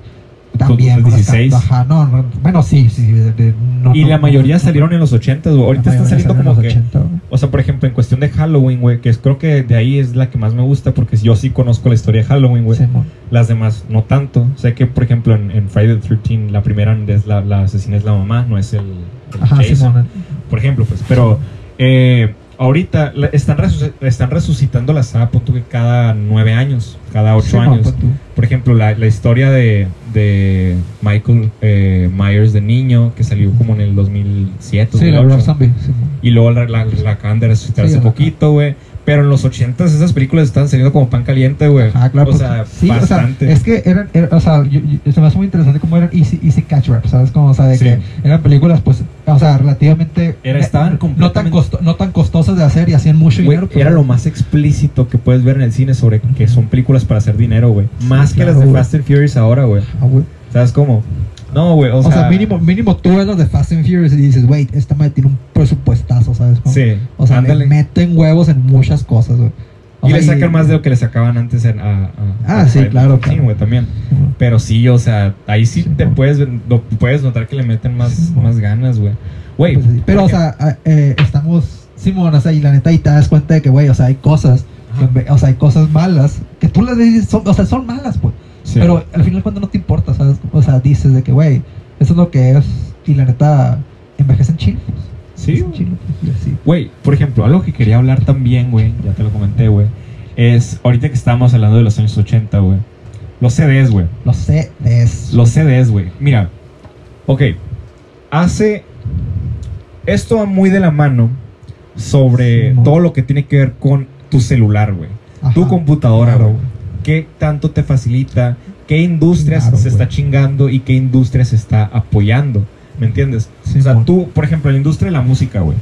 También, Con unas 16. ca- Ajá, no, no, bueno, sí, sí. de- no, y no, la mayoría no, salieron en los 80, güey. Ahorita están saliendo como en que... los 80, güey. O sea, por ejemplo, en cuestión de Halloween, güey, que es, creo que de ahí es la que más me gusta porque yo sí conozco la historia de Halloween, güey. Simón. Las demás no tanto. Sé que, por ejemplo, en, en Friday the 13 la primera es la, la asesina es la mamá, no es el, el Ajá, Jason, por ejemplo, pues. Pero eh, ahorita la- están, están resucitando la saga, punto que cada nueve años, cada ocho años. Por ejemplo, la, la historia de, de Michael eh, Myers de niño, que salió como en el 2007. Sí, la 2008. Rob Zombie. Simón. Y luego la, la, la acaban de resucitar Sí, hace la- poquito, güey. Pero en los 80 esas películas estaban saliendo como pan caliente, güey. Ajá, claro. o sea, sí, bastante. O sea, es que eran, era- o sea, yo- yo- se me hace muy interesante cómo eran easy, easy catch rap, ¿sabes? Como, o sea, de Sí. que eran películas, pues, o sea, relativamente... Era- eh, estaban no tan, costo- no tan costosas de hacer y hacían mucho Güey, dinero. pero- era lo más explícito que puedes ver en el cine sobre que son películas para hacer dinero, güey. Más que claro, las de güey. Fast and Furious ahora, güey. Ah, güey. ¿Sabes cómo? No, güey, o, O, sea, mínimo, mínimo tú ves los de Fast and Furious y dices, wait, esta madre tiene un presupuestazo, ¿sabes? Sí, O sea, le meten huevos en muchas cosas, güey. Y le sacan más de lo que le sacaban antes a, a- Ah, a sí, claro, the 13, claro. güey, también. Pero sí, o sea, ahí sí, Sí, te no. puedes, lo puedes notar que le meten más, Sí, más ganas, güey. Güey, Pues sí, pero, o sea, eh, estamos, Simón, o sea, y la neta, y te das cuenta de que, güey, o sea, hay cosas, o sea, hay cosas malas, que tú las dices, son, o sea, son malas, pues. Sí. Pero al final cuando no te importa, ¿sabes? O sea, dices de que, güey, eso es lo que es, y la neta, envejecen chill. pues. Sí, güey. por ejemplo, algo que quería hablar también, güey, ya te lo comenté, güey, es ahorita que estábamos hablando de los años 80, güey. Los CDs, güey. Los CDs. Los CDs, güey. Mira, ok, hace... Esto va muy de la mano sobre Sí, todo lo que tiene que ver con tu celular, güey. Tu computadora, claro, güey. ¿Qué tanto te facilita? ¿Qué industrias Claro, se está chingando y qué industria se está apoyando? ¿Me entiendes? Sí, o sea, tú, por ejemplo, la industria de la música, güey.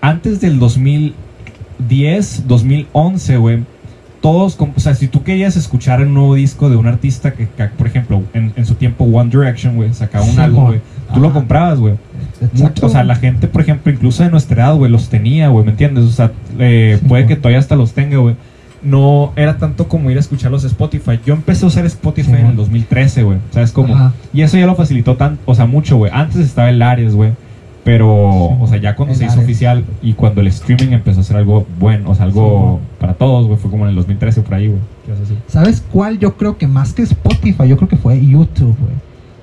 Antes del 2010, 2011, güey. Todos, o sea, si tú querías escuchar un nuevo disco de un artista que, que, por ejemplo, en, en su tiempo One Direction, güey, sacaba un Sí, álbum, güey. Tú lo comprabas, güey. O sea, la gente, por ejemplo, incluso de nuestra edad, güey, los tenía, güey, ¿me entiendes? O sea, eh, Sí, puede que todavía hasta los tenga, güey. No era tanto como ir a escucharlos a Spotify. Yo empecé a usar Spotify en el güey. 2013, güey. ¿Sabes cómo? Ajá. Y eso ya lo facilitó tan, o sea, mucho, güey. Antes estaba el Ares, güey. Pero, Sí, o sea, ya cuando se hizo Ares. oficial y cuando el streaming empezó a ser algo bueno, o sea, algo Sí, para todos, güey, fue como en el 2013 por ahí, güey. ¿Sabes cuál? Yo creo que más que Spotify, yo creo que fue YouTube, güey.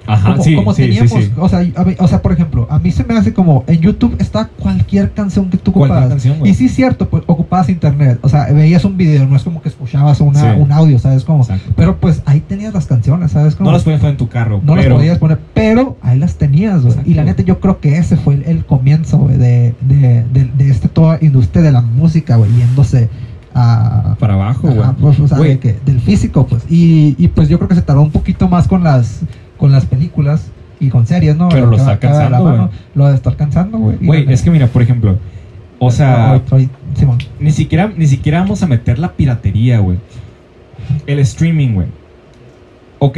Ajá, como, sí, como sí, teníamos, sí. O, sea, a mí- o sea, por ejemplo, a mí se me hace como en YouTube está cualquier canción que tú canción, güey. Y sí es cierto, pues ocupabas internet, o sea, veías un video, no es como que escuchabas una, un audio, ¿sabes cómo? Exacto. Pero pues ahí tenías las canciones, ¿sabes cómo? No las podías poner en tu carro, No las pero... podías poner, pero ahí las tenías, güey. Y la neta, yo creo que ese fue el, el comienzo, güey, de, de, de, de esta toda industria de la música, güey, yéndose a, Para abajo, güey. Pues, o sea, de que- del físico, pues. Y, y pues yo creo que se tardó un poquito más con las con las películas y con series, ¿no? Pero lo va- está alcanzando, mano, Lo de estar cansando, güey. Güey, es que mira, por ejemplo, o sea, ni siquiera, ni siquiera vamos a meter la piratería, güey. El streaming, güey. Ok,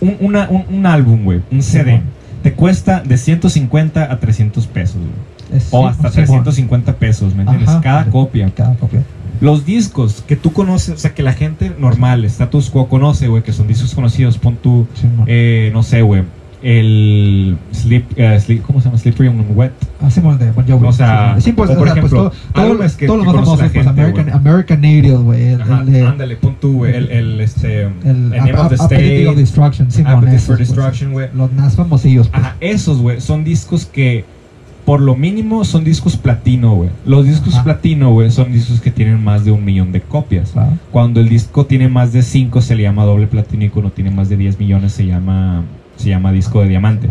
un, una- un, un álbum, güey, un CD, te cuesta de 150 a 300 pesos, güey. O sí, hasta Simón. 350 pesos, ¿me entiendes? Ajá. Cada copia. Cada copia. Los discos que tú conoces, o sea, que la gente normal, status quo conoce, güey, que son discos conocidos, pon tú, Simón. eh, no sé, güey, el Sleep, eh, Sleep- ¿cómo se llama? Slippery on Wet. Ah, Bon Jovi. o sea, sí, pues, o por o sea, pues, ejemplo, todo- todo- álbumes que- todos que los más famosos, pues, gente, American. American Idiot, güey. ándale, pon tú, güey, el, el, este, el el Name of the Appetite of State, Destruction, Simón. Appetite for pues. Destruction, güey. Los más famosillos, pues. Ajá, esos, güey, son discos que por lo mínimo son discos platino, güey. Los discos platino, güey, son discos que tienen más de un millón de copias. Cuando el disco tiene más de 5 se le llama doble platino y cuando tiene más de 10 millones se llama, se llama disco de diamante.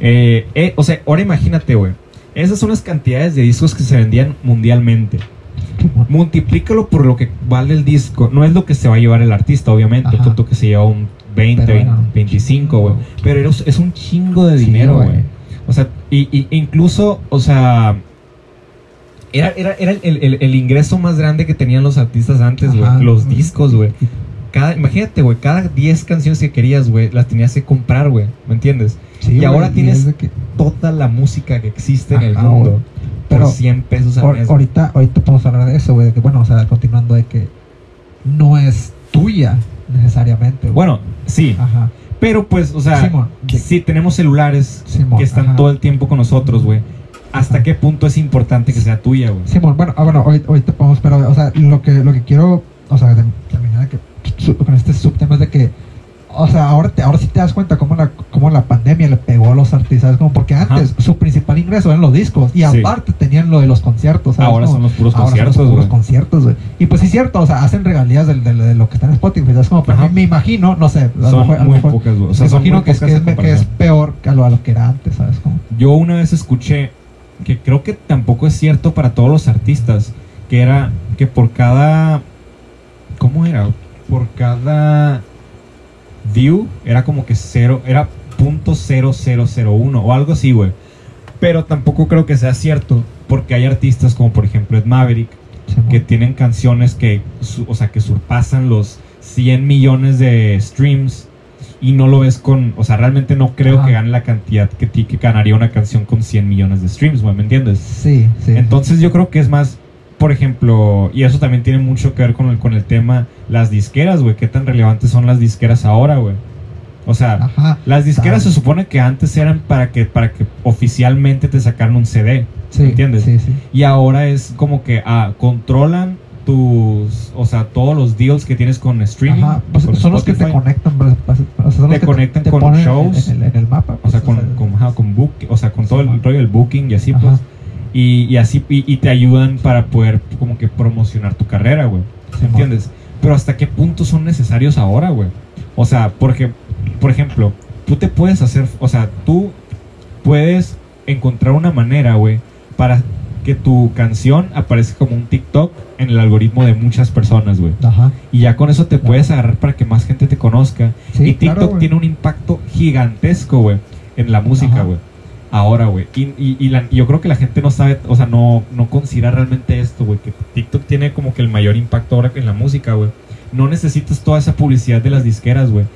Eh, eh, o sea, ahora imagínate, güey. Esas son las cantidades de discos que se vendían mundialmente. Multiplícalo por lo que vale el disco. No es lo que se va a llevar el artista, obviamente. Ajá. Punto que se lleva un 20, Pero era un 25, güey. Pero es, es un chingo de dinero, güey. güey. O sea, y, y- incluso, o sea, era, era, era el, el- el ingreso más grande que tenían los artistas antes, güey. Los discos, güey. Cada, imagínate, güey, cada 10 canciones que querías, güey, las tenías que comprar, güey. ¿Me entiendes? Sí, Y ahora es tienes que- Toda la música que existe en el mundo. güey. Por Pero 100 pesos al mes. ahorita, ahorita podemos hablar de eso, güey. De que, bueno, o sea, continuando de que no es tuya necesariamente. Bueno, sí. Ajá. Pero pues, o sea, Simón. sí tenemos celulares Simón, que están ajá. todo el tiempo con nosotros, güey. ¿Hasta Ajá. qué punto es importante que sea tuya, güey? Simón, bueno, ah, bueno, ahorita, ahorita podemos, pero, o sea, lo que, lo que quiero, o sea, terminar de que, su- con este subtema es de que, o sea, ahora, te, ahora sí te das cuenta cómo la, cómo la pandemia le pegó a los artistas, como porque Ajá. antes su principal ingreso eran los discos y Sí. aparte tenían lo de los conciertos. ¿sabes? Ahora Como- son los puros ahora son conciertos, los puros conciertos, güey. Y pues sí es cierto, o sea, hacen regalías del- de, lo que está en Spotify, ¿sabes? Como, pero me imagino, no sé, a Son mejor- a lo muy mejor- pocas, güey. O sea, me son imagino muy que es, que, es, que es comparación. peor que a lo, a lo que era antes, ¿sabes? Como, Yo una vez escuché que creo que tampoco es cierto para todos los artistas, que era que por cada ¿cómo era? Por cada view era como que cero, era punto cero cero cero uno o algo así, güey. Pero tampoco creo que sea cierto, porque hay artistas como por ejemplo Ed Maverick que tienen canciones que, su- o sea, que surpasan los 100 millones de streams y no lo ves con, o sea, realmente no creo que gane la cantidad que, que ganaría una canción con 100 millones de streams, güey, ¿me entiendes? Sí, sí. Entonces yo creo que es más, por ejemplo, y eso también tiene mucho que ver con el, con el tema, las disqueras, güey, qué tan relevantes son las disqueras ahora, güey. O sea, Ajá. las disqueras Tal. se supone que antes eran para que, para que oficialmente te sacaran un CD. Sí, ¿entiendes? Sí, sí. Y ahora es como que ah, controlan tus, o sea, todos los deals que tienes con streaming. Ajá, pues con son los que te conectan, pues, pues, o sea, son Te los que conectan te con shows. en, el, en el mapa. O sea, con, con, ajá, con book, o sea, con todo el rollo del booking y así, pues. Y, y así, y, y te ayudan para poder como que promocionar tu carrera, güey. Simón. ¿Entiendes? Pero hasta qué punto son necesarios ahora, güey. O sea, porque, por ejemplo, tú te puedes hacer, o sea, tú puedes encontrar una manera, güey, para que tu canción aparezca como un TikTok en el algoritmo de muchas personas, güey. Ajá. Y ya con eso te puedes agarrar para que más gente te conozca. Sí, y TikTok claro, tiene un impacto gigantesco, güey, en la música, güey. Ahora, güey. Y, y, y la- yo creo que la gente no sabe, o sea, no, no considera realmente esto, güey. Que TikTok tiene como que el mayor impacto ahora en la música, güey. No necesitas toda esa publicidad de las disqueras, güey.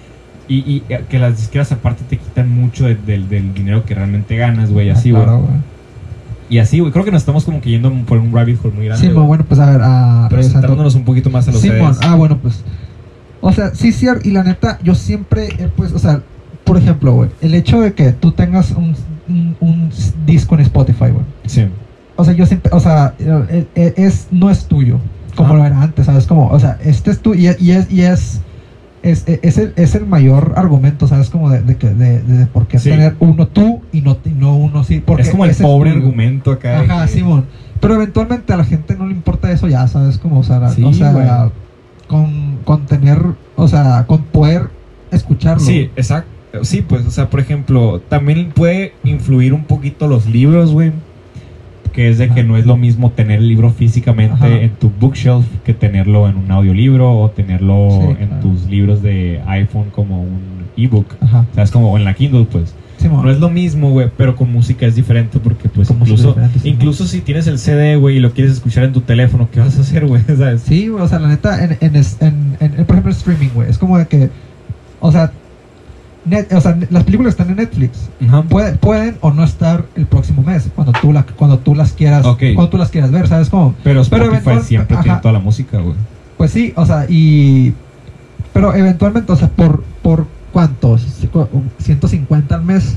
Y, y eh, que las disqueras aparte te quitan mucho de- del- del dinero que realmente ganas, güey. Así, Ah, güey. claro, güey. Y así, güey. Creo que nos estamos como que yendo por un rabbit hole muy grande. Sí, bueno, pues a ver, a Pero centrándonos un poquito más a los CDs. ah, bueno, pues. O sea, sí, sí, y la neta, yo siempre, pues, o sea, por ejemplo, güey, el hecho de que tú tengas un, un, un disco en Spotify, güey. Sí. O sea, yo siempre, o sea, eh, eh, es, no es tuyo, como Ah. lo era antes, ¿sabes? Como, o sea, este es tu, y, y es, y es, es, es el, es el mayor argumento, ¿sabes? Como de, de, que- de, de, por qué Sí. tener uno tú y no, y no uno sí. Porque es como el pobre tuyo. argumento acá. Ajá, Simón. Pero eventualmente a la gente no le importa eso ya, ¿sabes? Como, o sea, Sí, o sea con, con tener, o sea, con poder escucharlo. Sí, exacto. Sí, pues, o sea, por ejemplo, también puede influir un poquito los libros, güey. que es de que Ajá. no es lo mismo tener el libro físicamente Ajá. en tu bookshelf que tenerlo en un audiolibro o tenerlo Sí, en claro. tus libros de iPhone como un ebook. Ajá. O sea, es como en la Kindle, pues. Simón. No es lo mismo, güey, pero con música es diferente porque, pues, Con incluso, sí. incluso si tienes el CD, güey, y lo quieres escuchar en tu teléfono, ¿qué vas a hacer, güey? ¿Sabes? Sí, güey, o sea, la neta, en, en- en- en, por ejemplo, streaming, güey, es como de que, o sea, net- o sea, las películas están en Netflix. Ajá. Pueden, pueden o no estar el próximo mes, cuando tú, la, cuando tú las quieras, Ok. cuando tú las quieras ver, ¿sabes? Como, Pero Spotify eventual- siempre ajá. tiene toda la música, güey. Pues sí, o sea, y. Pero eventualmente, o sea, por, por cuánto? ¿150 al mes?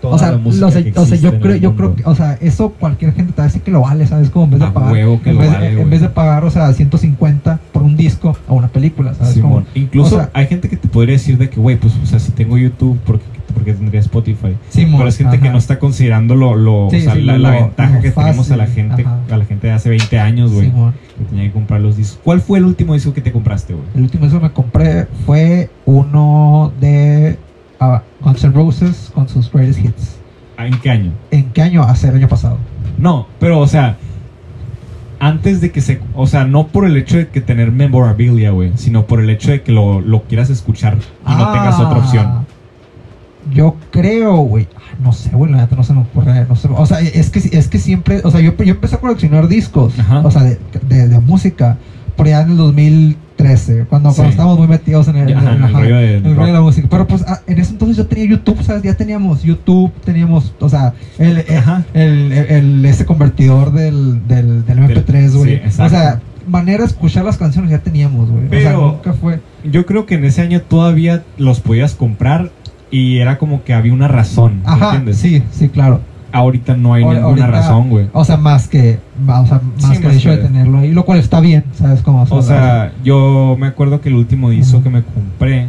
Toda o sea, la música lo sé- que o sea, yo creo, yo creo que, o sea, eso cualquier gente te va a decir que lo vale, ¿sabes? Como en vez de A pagar. huevo que en, lo vez, vale, en güey. vez de pagar, o sea, 150 por un disco a una película, ¿sabes? Como, Incluso o sea- hay gente que te podría decir de que, güey, pues, o sea, si tengo YouTube, ¿por qué, por qué tendría Spotify? Simón, Pero es gente que no está considerando lo, lo- Sí, o sea, sí, la, lo- la lo ventaja que tenemos a la gente, ajá. a la gente de hace 20 años, güey. Que tenía que comprar los discos. ¿Cuál fue el último disco que te compraste, güey? El último disco que me compré fue uno de ah, Guns N' Roses con sus greatest hits. ¿En qué año? ¿En qué año? Hace el año pasado. No, pero, o sea, antes de que se... O sea, no por el hecho de que tener memorabilia, güey, sino por el hecho de que lo, lo quieras escuchar y no tengas otra Ah, opción. Yo creo, güey. ah, No sé, güey, la neta no se me ocurre. No sé, o sea, es que, es que siempre. O sea, yo, yo empecé a coleccionar discos. Ajá. O sea, de, de, de música. Por allá en el 2013. Cuando, Sí. cuando estábamos muy metidos en el, Ajá, en el ajá, rollo de- en el rollo de rock. la música. Pero pues ah, en ese entonces yo tenía YouTube, ¿sabes? Ya teníamos YouTube, teníamos. O sea, el, el, el, el- el- ese convertidor del, del, del MP3, güey. sí, o sea, manera de escuchar las canciones ya teníamos, güey. O sea, Pero- nunca fue. Yo creo que en ese año todavía los podías comprar y era como que había una razón, ¿me Ajá, ¿entiendes? sí, sí, claro. Ahorita no hay ninguna ahorita- razón, güey. O sea, más que, o sea, más Sí, que el hecho de tenerlo ahí, lo cual está bien, ¿sabes cómo? O sea, yo me acuerdo que el último disco que me compré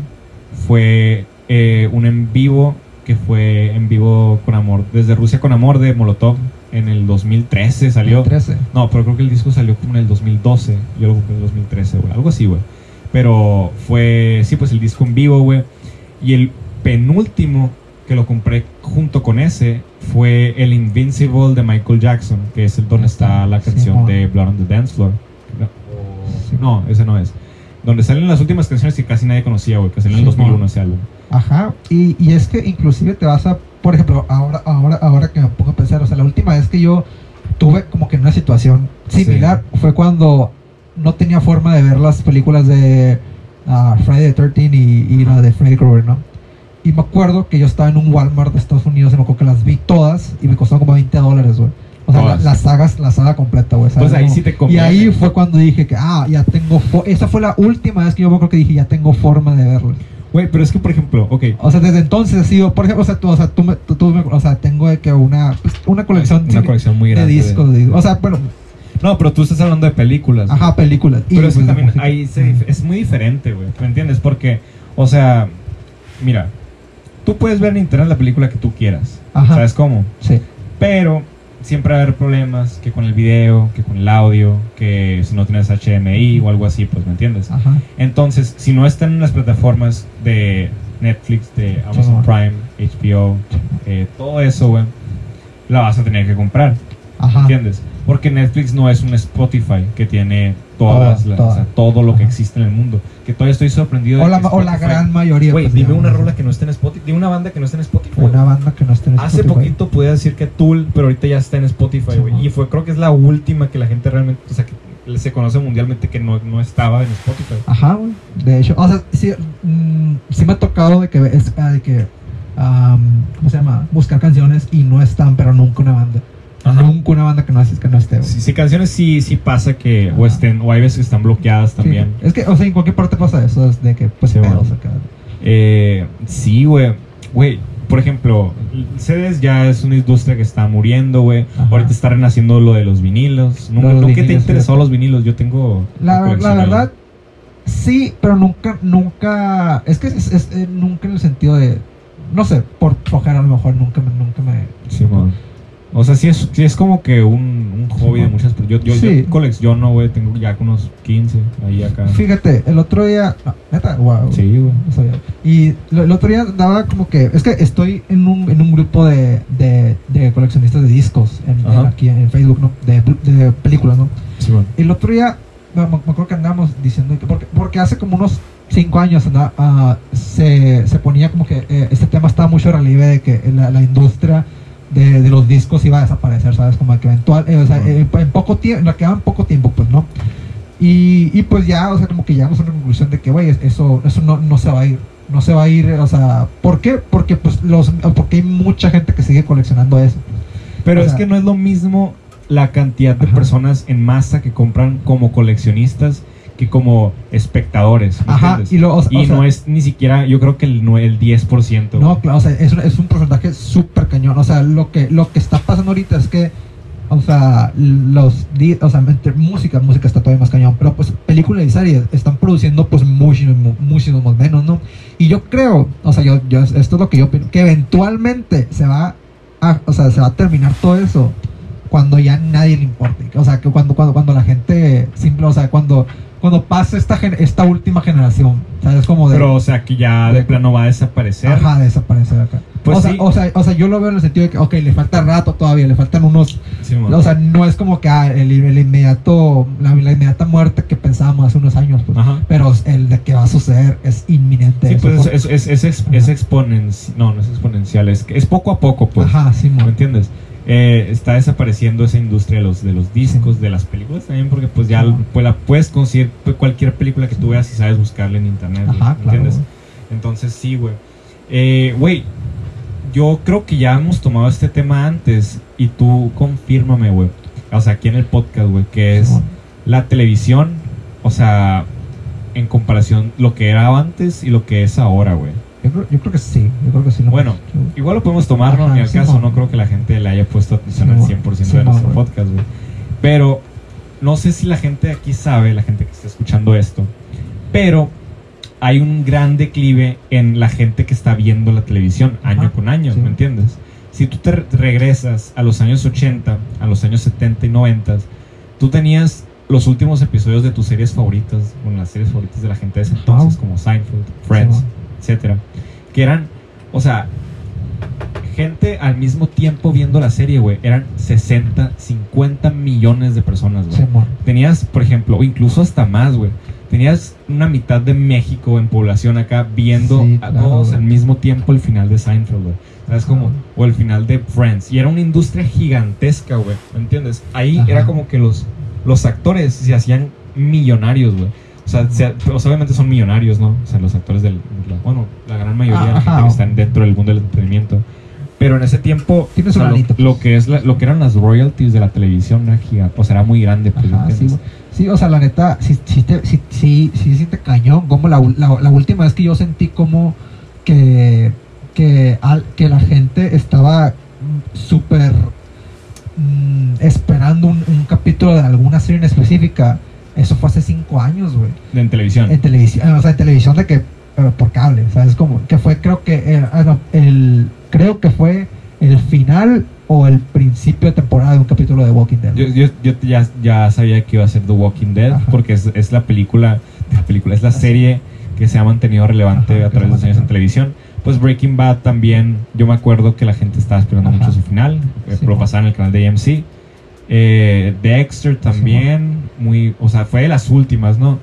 fue eh, un en vivo que fue en vivo con amor, desde Rusia con amor de Molotov en el 2013 salió. 13. No, pero creo que el disco salió como en el 2012. Yo lo compré en el 2013, güey. Algo así, güey. Pero fue, sí, pues el disco en vivo, güey. Y el penúltimo que lo compré junto con ese fue el Invincible de Michael Jackson, que es el donde está la canción de Blood on the Dance Floor. No, ese no es. Donde salen las últimas canciones que casi nadie conocía, güey, que salió en el Simón. 2001 ese álbum. Ajá, y, y es que inclusive te vas a, por ejemplo, ahora, ahora, ahora que me pongo a pensar, o sea, la última vez que yo tuve como que una situación similar fue cuando no tenía forma de ver las películas de ah, Friday the 13 y, y la de Freddy Krueger, ¿no? Y me acuerdo que yo estaba en un Walmart de Estados Unidos y me acuerdo que las vi todas y me costaron como 20 dólares, güey. O sea, la, las sagas, la saga completa, güey. Pues ahí Como- sí te Y conviene. ahí fue cuando dije que, ah, ya tengo... Esa fue la última vez que yo me acuerdo que dije, ya tengo forma de verlas. Güey, pero es que, por ejemplo, ok. O sea, desde entonces ha sido, por ejemplo, o sea, tú, o sea, tú, me- tú- o sea, tengo de que una, pues, una colección Una colección muy de grande. discos, de- o sea, bueno, No, pero tú estás hablando de películas. ajá, películas. y, Pero es que pues, también música. ahí se es muy diferente, güey. ¿Me entiendes? Porque, o sea, mira, tú puedes ver en internet la película que tú quieras. Ajá. ¿Sabes cómo? Sí, Pero siempre va a haber problemas que con el video, que con el audio, que si no tienes HDMI o algo así, pues me entiendes. Ajá. Entonces, si no están en las plataformas de Netflix, de Amazon. Prime, HBO, eh, todo eso, güey, la vas a tener que comprar, Ajá. ¿entiendes? Porque Netflix no es un Spotify que tiene todas Todo, las- todo. o sea, todo lo que existe en el mundo. Que todavía estoy sorprendido de O la, que o la Spotify- gran mayoría. Güey, pues, dime digamos. una rola que no esté en Spotify. Dime una banda que no esté en Spotify. Una banda que no esté en Hace poquito podía decir que Tool, pero ahorita ya está en Spotify, güey. y fue, creo que es la última que la gente realmente, o sea, que se conoce mundialmente que no, no estaba en Spotify. Ajá, güey. De hecho, o sea, sí, mm, sí me ha tocado de que, es, ah, de que am, ¿cómo se llama? Buscar canciones y no están, pero nunca una banda. Ajá. Nunca una banda que no, es- que no esté, güey. Sí, sí, canciones sí, sí pasa que o Ajá. estén, o hay veces que están bloqueadas Sí, también. Es que, o sea, en cualquier parte pasa eso, es de que, pues, Sí, pedos acá. Eh, sí, güey. Güey, por ejemplo, CDs ya es una industria que está muriendo, güey. Ahorita está renaciendo lo de los vinilos. Nunca, los ¿nunca te interesó los vinilos? Yo tengo... La, verdad, sí, pero nunca, nunca, es que es, es- eh, nunca en el sentido de, no sé, por flojera a lo mejor nunca me, nunca me... Sí, man. O sea, sí es, sí es como que un, un hobby de muchas personas. Yo, yo, Sí. yo colecciono, güey. Tengo ya unos 15 ahí acá. Fíjate, el otro día, no, neta, wow. Sí, güey. No sabía. Y lo- el otro día daba como que. Es que estoy en un, en un grupo de, de, de coleccionistas de discos en, Ajá. aquí en Facebook, ¿no? De, de películas, ¿no? Sí, man. El otro día, me, me acuerdo que andábamos diciendo. que- porque, porque hace como unos 5 años andaba, ah, se, se ponía como que eh, este tema estaba mucho en relieve de que la, la industria. De, de los discos iba a desaparecer, ¿sabes? Como que eventual, eh, o sea, eh, en poco tiempo, nos quedaban poco tiempo, pues, ¿no? Y, y pues ya, o sea, como que llegamos a una conclusión de que, güey, eso, eso no, no se va a ir. No se va a ir, o sea, ¿por qué? Porque pues los porque hay mucha gente que sigue coleccionando eso. Pero O es sea- que no es lo mismo la cantidad de Ajá. personas en masa que compran como coleccionistas que como espectadores. ¿me Ajá, y lo- o- Y o sea- no es ni siquiera, yo creo que el, el 10%. No, claro, o sea, es, un- es un porcentaje súper cañón. O sea, lo que, lo que está pasando ahorita es que, o sea, los, o sea, entre música, música está todavía más cañón, pero pues películas y series están produciendo pues muchísimo, muchísimo menos, ¿no? Y yo creo, o sea, yo, yo, esto es lo que yo opino, que eventualmente se va a, o sea, se va a terminar todo eso cuando ya nadie le importe. O sea, que cuando, cuando, cuando la gente, simple, o sea, cuando, cuando pase esta, esta última generación, ¿sabes? Como de... Pero, o sea, que ya de plano va a desaparecer. Ajá, desaparecer acá. Pues o, sea, sí. o, sea, o sea, yo lo veo en el sentido de que, ok, le falta rato todavía, le faltan unos. Sí. O sea, no es como que ah, el, el inmediato, la, la inmediata muerte que pensábamos hace unos años, pues. Pero el de que va a suceder es inminente. Sí, eso, pues es, es, es, es, exponencial. No, no es exponencial. Es, es poco a poco, pues. Ajá, sí, ¿Me entiendes? Eh, está desapareciendo esa industria de los, de los discos, de las películas también, porque pues ya pues, la puedes conseguir cualquier película que tú veas si sabes buscarla en internet. güey, Ajá, ¿me claro. entiendes? Entonces sí, güey. Eh, Güey, yo creo que ya hemos tomado este tema antes y tú confírmame, güey. O sea, aquí en el podcast, güey, que es Sí, la televisión, o sea, en comparación lo que era antes y lo que es ahora, güey. Yo creo, yo creo que sí, yo creo que sí. Bueno. Igual lo podemos tomar, ¿no? Ni al sí, caso, no creo que la gente le haya puesto atención Sí, al mon. 100% Sí, de nuestro podcast, güey. Pero no sé si la gente aquí sabe, la gente que está escuchando esto, pero hay un gran declive en la gente que está viendo la televisión año con año. ¿me entiendes? Si tú te re- regresas a los años 80, a los años 70 y 90, tú tenías los últimos episodios de tus series favoritas, bueno, las series favoritas de la gente de ese entonces, como Seinfeld, Friends, etcétera, que eran, o sea, gente al mismo tiempo viendo la serie, güey, eran 60, 50 millones de personas, güey. Sí. Tenías, por ejemplo, incluso hasta más, güey. Tenías una mitad de México en población acá viendo Sí, a todos al mismo tiempo el final de Seinfeld, güey. ¿Sabes cómo? O el final de Friends. Y era una industria gigantesca, güey. ¿Me entiendes? Ahí Ajá. era como que los, los actores se hacían millonarios, güey. O sea, sea, obviamente son millonarios, ¿no? O sea, los actores del... la- bueno, la gran mayoría de la gente que están dentro del mundo del entretenimiento. Pero en ese tiempo, o sea, lo, pues. lo que es la- lo que eran las royalties de la televisión era gigante, sea, era muy grande, pues, ¿me Ajá, sí. Sí, o sea, la neta, sí, sí, te, sí, sí, sí siente cañón. Como la, la, la última vez que yo sentí como que, que, al- que la gente estaba súper mm, esperando un, un capítulo de alguna serie en específica. Eso fue hace cinco años, güey. En televisión. En televisión, o sea, en televisión de que, eh, por cable, ¿sabes? Como que fue, creo que, eh, ah, no, el, creo que fue el final o el principio de temporada de un capítulo de Walking Dead. Yo, yo, yo ya, ya sabía que iba a ser The Walking Dead Ajá. porque es, es la película, la película, es la serie que se ha mantenido relevante Ajá, a través de los años en televisión. Pues Breaking Bad también, yo me acuerdo que la gente estaba esperando Ajá. mucho su final, eh, Sí, lo mo. pasaba en el canal de AMC. Eh, Dexter también, muy, o sea, fue de las últimas, ¿no?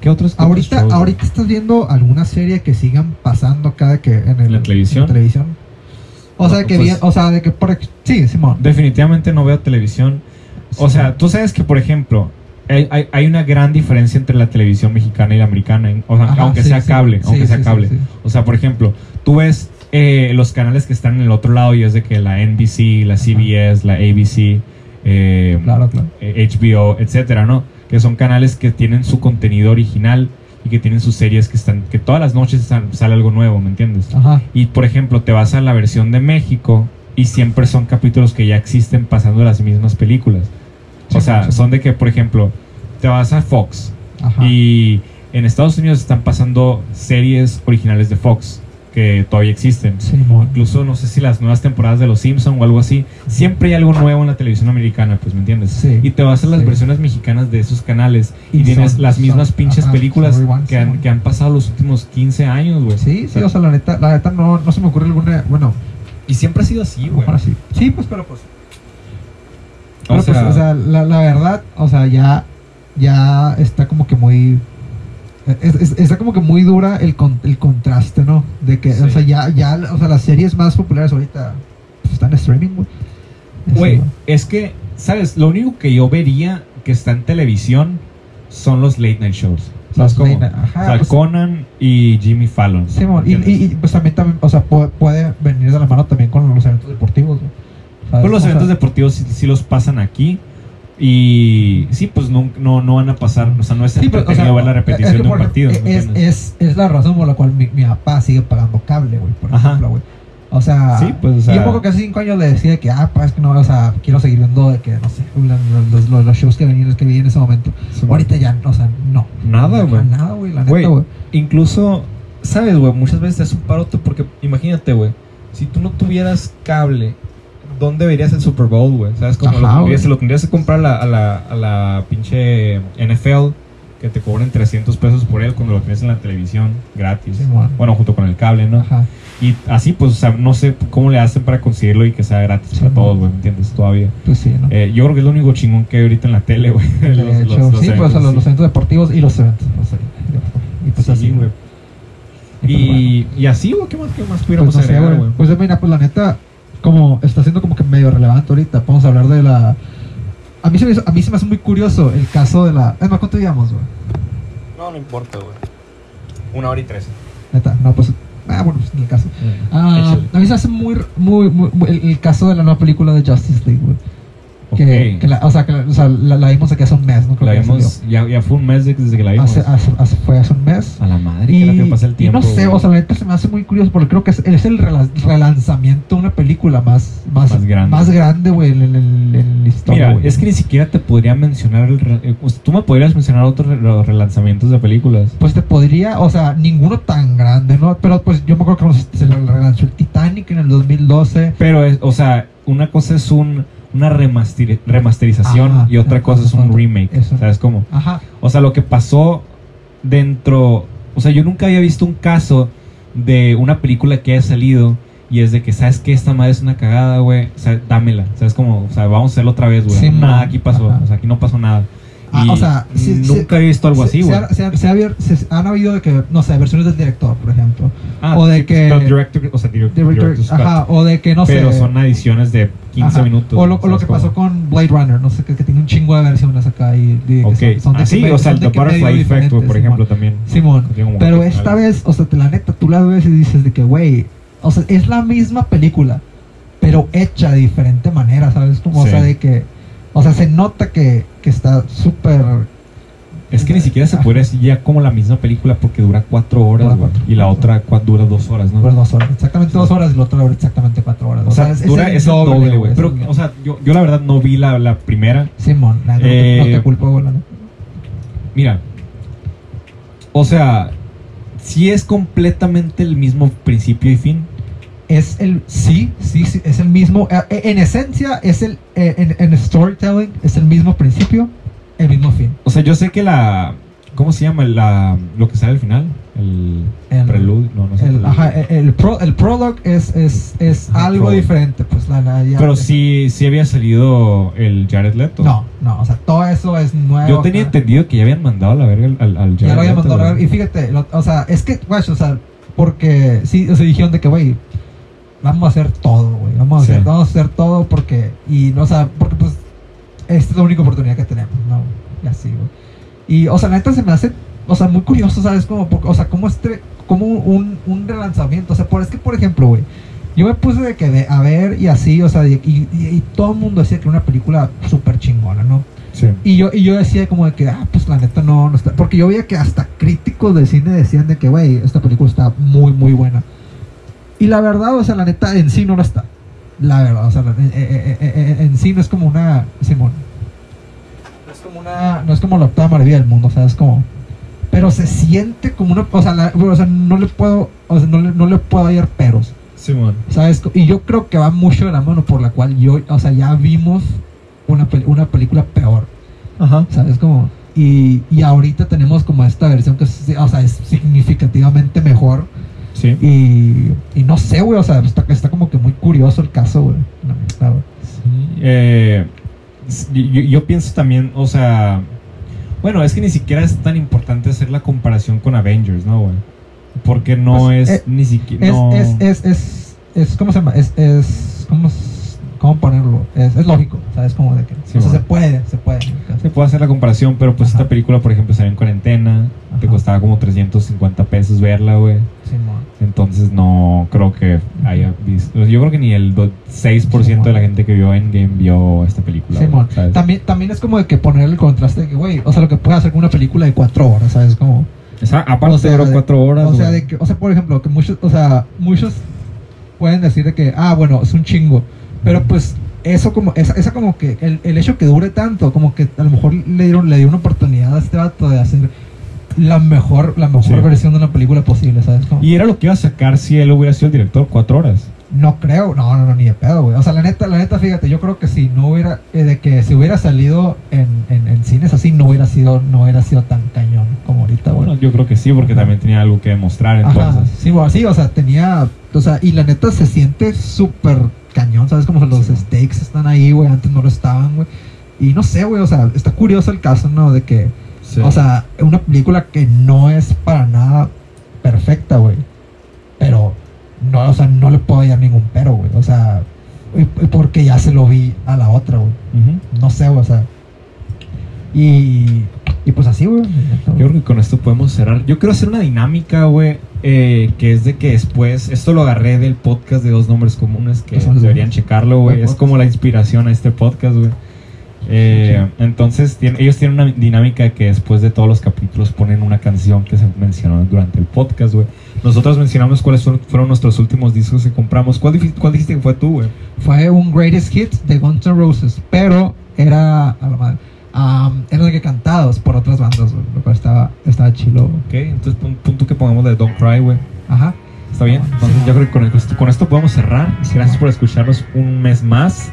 ¿Qué otros? qué otros ahorita, shows? ahorita estás viendo alguna serie que sigan pasando cada que en, el- ¿La televisión? en televisión. O sea que pues- bien- o sea de que por sí, Simón. Definitivamente no veo televisión. O sea, tú sabes que, por ejemplo, hay, hay- una gran diferencia entre la televisión mexicana y la americana, o sea, Ajá, aunque sí, sea cable, Sí, aunque sea cable. O sea, por ejemplo, tú ves eh, los canales que están en el otro lado y es de que la NBC, la CBS, la ABC, eh, Claro, claro. eh, HBO, etcétera, ¿no? Que son canales que tienen su contenido original y que tienen sus series que están, que todas las noches están- sale algo nuevo, ¿me entiendes? Ajá. Y por ejemplo, te vas a la versión de México y siempre son capítulos que ya existen pasando las mismas películas. O sea, sí. son de que, por ejemplo, te vas a Fox Ajá. y en Estados Unidos están pasando series originales de Fox que todavía existen. Incluso no sé si las nuevas temporadas de Los Simpson o algo así. Siempre hay algo nuevo en la televisión americana, pues, ¿me entiendes? Sí. Y te vas a las Sí. versiones mexicanas de esos canales y, Y tienes son- las mismas son- pinches películas que, han, que han pasado los últimos 15 años, güey. Sí, sí, o sea, la neta, la neta no, no se me ocurre alguna, bueno, Y siempre ha sido así, güey. ahora sí. Sí, pues pero pues O Pero, pues, sea- o sea, la, la verdad, o sea, ya, ya está como que muy... es- es- está como que muy dura el, con- el contraste, ¿no? De que, o Sí. sea, ya, ya, o sea, las series más populares ahorita pues, están en streaming, güey. Güey, es que, ¿sabes? Lo único que yo vería que está en televisión son los late night shows. ¿Sabes cómo? ajá, o sea, pues- Conan y Jimmy Fallon. Simón, y, y, y, pues también, también, o sea, puede, puede venir de la mano también con los eventos deportivos. Pues los O sea, eventos deportivos sí, sí los pasan aquí. Y sí, pues no, no, no van a pasar. O sea, no es Sí, pero, o sea, ver la repetición de un partido. ejemplo, ¿me Es, es, es la razón por la cual mi, mi papá sigue pagando cable, güey, por Ajá. ejemplo, güey. O sea, Sí, pues, o sea- yo poco que hace cinco años le decía que, ah, pues es que no, o sea, quiero seguir viendo de que, no sé, los, los, shows que venían, que vi en ese momento. Sí, Ahorita ya, o sea, no. Nada, güey. Nada, güey, la neta, güey. Incluso, ¿sabes, güey? Muchas veces es un parote porque, imagínate, güey, si tú no tuvieras cable, ¿dónde verías el Super Bowl, güey? ¿Sabes? Ajá, lo, tendrías, lo tendrías que comprar a la, a, la, a la pinche NFL, que te cobren 300 pesos por él cuando lo tienes en la televisión gratis. Sí, bueno. bueno, junto con el cable, ¿no? Ajá. Y así, pues, o sea, no sé cómo le hacen para conseguirlo y que sea gratis Sí, para todos, güey, ¿me entiendes? Todavía. Pues sí, ¿no? Eh, yo creo que es lo único chingón que hay ahorita en la tele, güey. de Los- sí, pues o sea, los, eventos, los sí. eventos deportivos y los eventos. o sea, y pues Sí, así, güey. pues, Y, y así, güey, ¿qué más, qué más pudiéramos Pues, no sé, agregar, güey? Pues mira, pues la neta, como está siendo como que medio relevante ahorita, vamos a hablar de la... A mí, se me hizo- a mí se me hace muy curioso el caso de la... Es más, ¿cuánto digamos, güey? No, no importa, güey. Una hora y trece. Neta, no, pues... Ah, bueno, pues en el caso. Mm, Ah, a mí se me hace muy, muy, muy- muy- el, el caso de la nueva película de Justice League, güey. Que, la, o sea, que o sea, la, la vimos aquí hace un mes, ¿no? Creo La ya ya, ya fue un mes de- desde que la vimos. Hace, hace, hace- fue hace un mes. A la madre, Y, que pasa el y tiempo. no sé, güey. o sea, la neta se me hace muy curioso porque creo que es, es el rela- relanzamiento de una película más, más, Más grande. más grande, güey, en, en- en la historia. Mira, güey. es que ni siquiera te podría mencionar el eh, o sea, tú me podrías mencionar otros re- relanzamientos de películas. Pues te podría, o sea, ninguno tan grande, ¿no? Pero pues yo me acuerdo que se relanzó el Titanic en el 2012. Pero es, o sea, una cosa es un una remaster- remasterización y otra cosa es un remake. Eso. ¿Sabes cómo? Ajá. O sea, lo que pasó dentro, o sea, yo nunca había visto un caso de una película que haya salido y es de que sabes que esta madre es una cagada, güey, o sea, dámela, sabes cómo, o sea, vamos a hacerlo otra vez, güey. Sí, nada man. aquí pasó, Ajá. o sea, aquí no pasó nada. Ah, o sea, sí, nunca sí, había visto algo así, güey. Se, ha- se ha habido- se- han habido de que, no sé, versiones del director, por ejemplo. Ah, o de sí, que- pero director, o sea, direct- Director- ajá, o de que no pero sé. son ediciones de 15 Ajá. minutos. O lo, o lo ¿sabes que cómo? pasó con Blade Runner, no sé, que, que tiene un chingo de versiones acá y que son- de que me- o sea, el The Butterfly Effect, por Simón. ejemplo, también. Simón. Pero esta vez, o sea, te la neta, tú la ves y dices de que, güey, o sea, es la misma película, pero hecha de diferente manera, ¿sabes? Como, Sí. o sea, de que, o sea, se nota que, que está súper... Es que ni siquiera se puede decir ya como la misma película porque dura cuatro horas, Dura y la otra cua- dura dos horas, ¿no? Por dos horas, exactamente dos horas y la otra dura exactamente cuatro horas. O sea, es- dura es el doble, güey. Pero, o sea, yo, yo la verdad no vi la, la primera. Simón, la no te- no, Eh, te culpo, güey. Mira, o sea, sí es completamente el mismo principio y fin, es el, sí, sí, sí, es el mismo, eh, eh, en esencia es el, eh, en, en storytelling es el mismo principio, el mismo fin. O sea, yo sé que la. ¿Cómo se llama? La, lo que sale al final. El, El- preludio. No, no sé. El, ajá, el, el pro- el prologue es, es, es Ajá, algo prologue. diferente, pues la, la- ya- Pero sí, sí había salido el Jared Leto. No, no, o sea, todo eso es nuevo. Yo tenía entendido que ya habían mandado a la verga al, al, al Ya lo Jared había Leto, mandado. Y fíjate, lo- o sea, es que, güey, o sea, porque sí, o sea, dijeron de que, güey, vamos a hacer todo, güey. Vamos a Sí. hacer, vamos a hacer todo porque, y, no, o sea, porque pues, esta es la única oportunidad que tenemos, ¿no? Y así, güey. Y, o sea, la neta se me hace, o sea, muy curioso, ¿sabes? Como, o sea, como este, como un, un relanzamiento. O sea, por, es que, por ejemplo, güey, yo me puse de que de, a ver y así, o sea, y, y, y todo el mundo decía que era una película súper chingona, ¿no? Sí. Y yo, y yo decía como de que, ah, pues la neta no, no está. Porque yo veía que hasta críticos de cine decían de que, güey, esta película está muy, muy buena. Y la verdad, o sea, la neta en sí no lo está. La verdad, o sea, la- eh, eh, eh, eh, en sí no es como una. Simón. No es como una. No es como la octava maravilla del mundo, o sea, es como. Pero se siente como una. O sea, la- o sea no le puedo. O sea, no le, no le puedo hallar peros. Simón. ¿Sabes? Y yo creo que va mucho de la mano por la cual yo, o sea, ya vimos una, pel- una película peor. Ajá. ¿Sabes? Como, y, y ahorita tenemos como esta versión que es, o sea, es significativamente mejor. Sí. Y, y no sé, güey, o sea, está, está como que muy curioso el caso, güey. la neta, güey. Sí, eh, yo, yo pienso también, o sea, bueno, es que ni siquiera es tan importante hacer la comparación con Avengers, ¿no, güey? Porque no Pues, es eh, ni siquiera... Es, no- es, es, es, es, ¿cómo se llama? Es, es, ¿cómo, s- cómo ponerlo? Es, es lógico, ¿sabes? Como de que, Sí, o sea, bueno. se puede, se puede. Se puede hacer la comparación, pero pues Ajá. esta película, por ejemplo, salió en cuarentena, te costaba como 350 pesos verla, güey. Simón. Entonces no creo que haya visto... Yo creo que ni el do- 6% de la gente que vio Endgame vio esta película. ¿sabes? También, también es como de que poner el contraste de que, güey, o sea, lo que puede hacer con una película de cuatro horas, ¿sabes? Como, Esa- aparte O sea, duró de- cuatro horas, o sea, de que, o sea, por ejemplo, que muchos, o sea, muchos pueden decir de que, ah, bueno, es un chingo, pero pues eso como, esa, esa como que, el, el hecho que dure tanto, como que a lo mejor le dieron, le dio una oportunidad a este vato de hacer la mejor, la mejor Sí. versión de una película posible, ¿sabes? Como- Y era lo que iba a sacar si él hubiera sido el director, cuatro horas. no creo, no, no, no, ni de pedo, güey. O sea, la neta, la neta, fíjate, yo creo que si no hubiera, eh, de que si hubiera salido en, en, en cines así, no hubiera sido, no hubiera sido tan cañón como ahorita, güey. Bueno, yo creo que sí, porque Ajá. también tenía algo que demostrar Ajá, entonces. sí, bueno, sí, o sea, tenía, o sea, y la neta se siente súper cañón, ¿sabes? Como los Sí. stakes están ahí, güey, antes no lo estaban, güey. Y no sé, güey, o sea, está curioso el caso, ¿no? De que, Sí. o sea, una película que no es para nada perfecta, güey. Pero, no, o sea, no le puedo hallar ningún pero, güey. O sea, porque ya se lo vi a la otra, güey. No sé, güey, o sea. Y, y pues así, güey. Yo creo que con esto podemos cerrar. Yo quiero hacer una dinámica, güey, eh, que es de que después, esto lo agarré del podcast de dos nombres comunes que ¿Qué son los deberían checarlo, güey. Es como la inspiración a este podcast, güey. Eh, Entonces, tiene- ellos tienen una dinámica que después de todos los capítulos ponen una canción que se mencionó durante el podcast, güey. Nosotros mencionamos cuáles son- fueron nuestros últimos discos que compramos. ¿Cuál, dif- cuál dijiste que fue tú, güey? Fue un greatest hits de Guns N' Roses, pero era, a la madre, eran de que cantados por otras bandas, güey, lo cual estaba, estaba chilo. Ok, entonces pon tú que pongamos de Don't Cry, güey. Ajá. Está bien. Entonces, yo creo que con esto, con esto podemos cerrar. Gracias por escucharnos un mes más.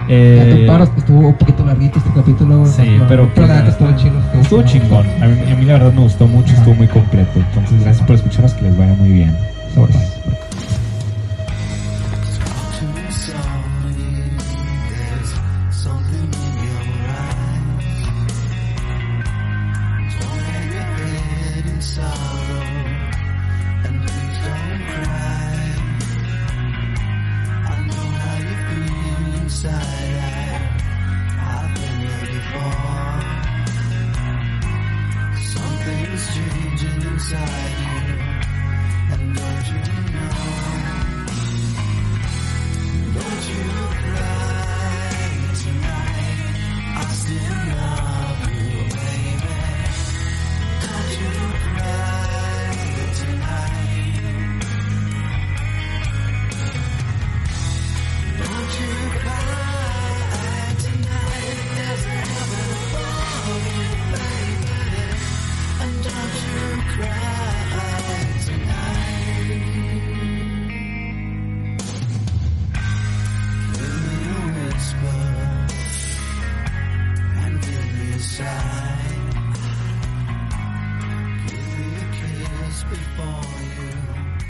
Ya Eh, te paras, estuvo un poquito larguito este capítulo. Sí, pero pero la neta estuvo chido. Estuvo chingón. A mí, a mí la verdad me gustó mucho, estuvo muy completo. Entonces, gracias por escucharnos, que les vaya muy bien. Sobres.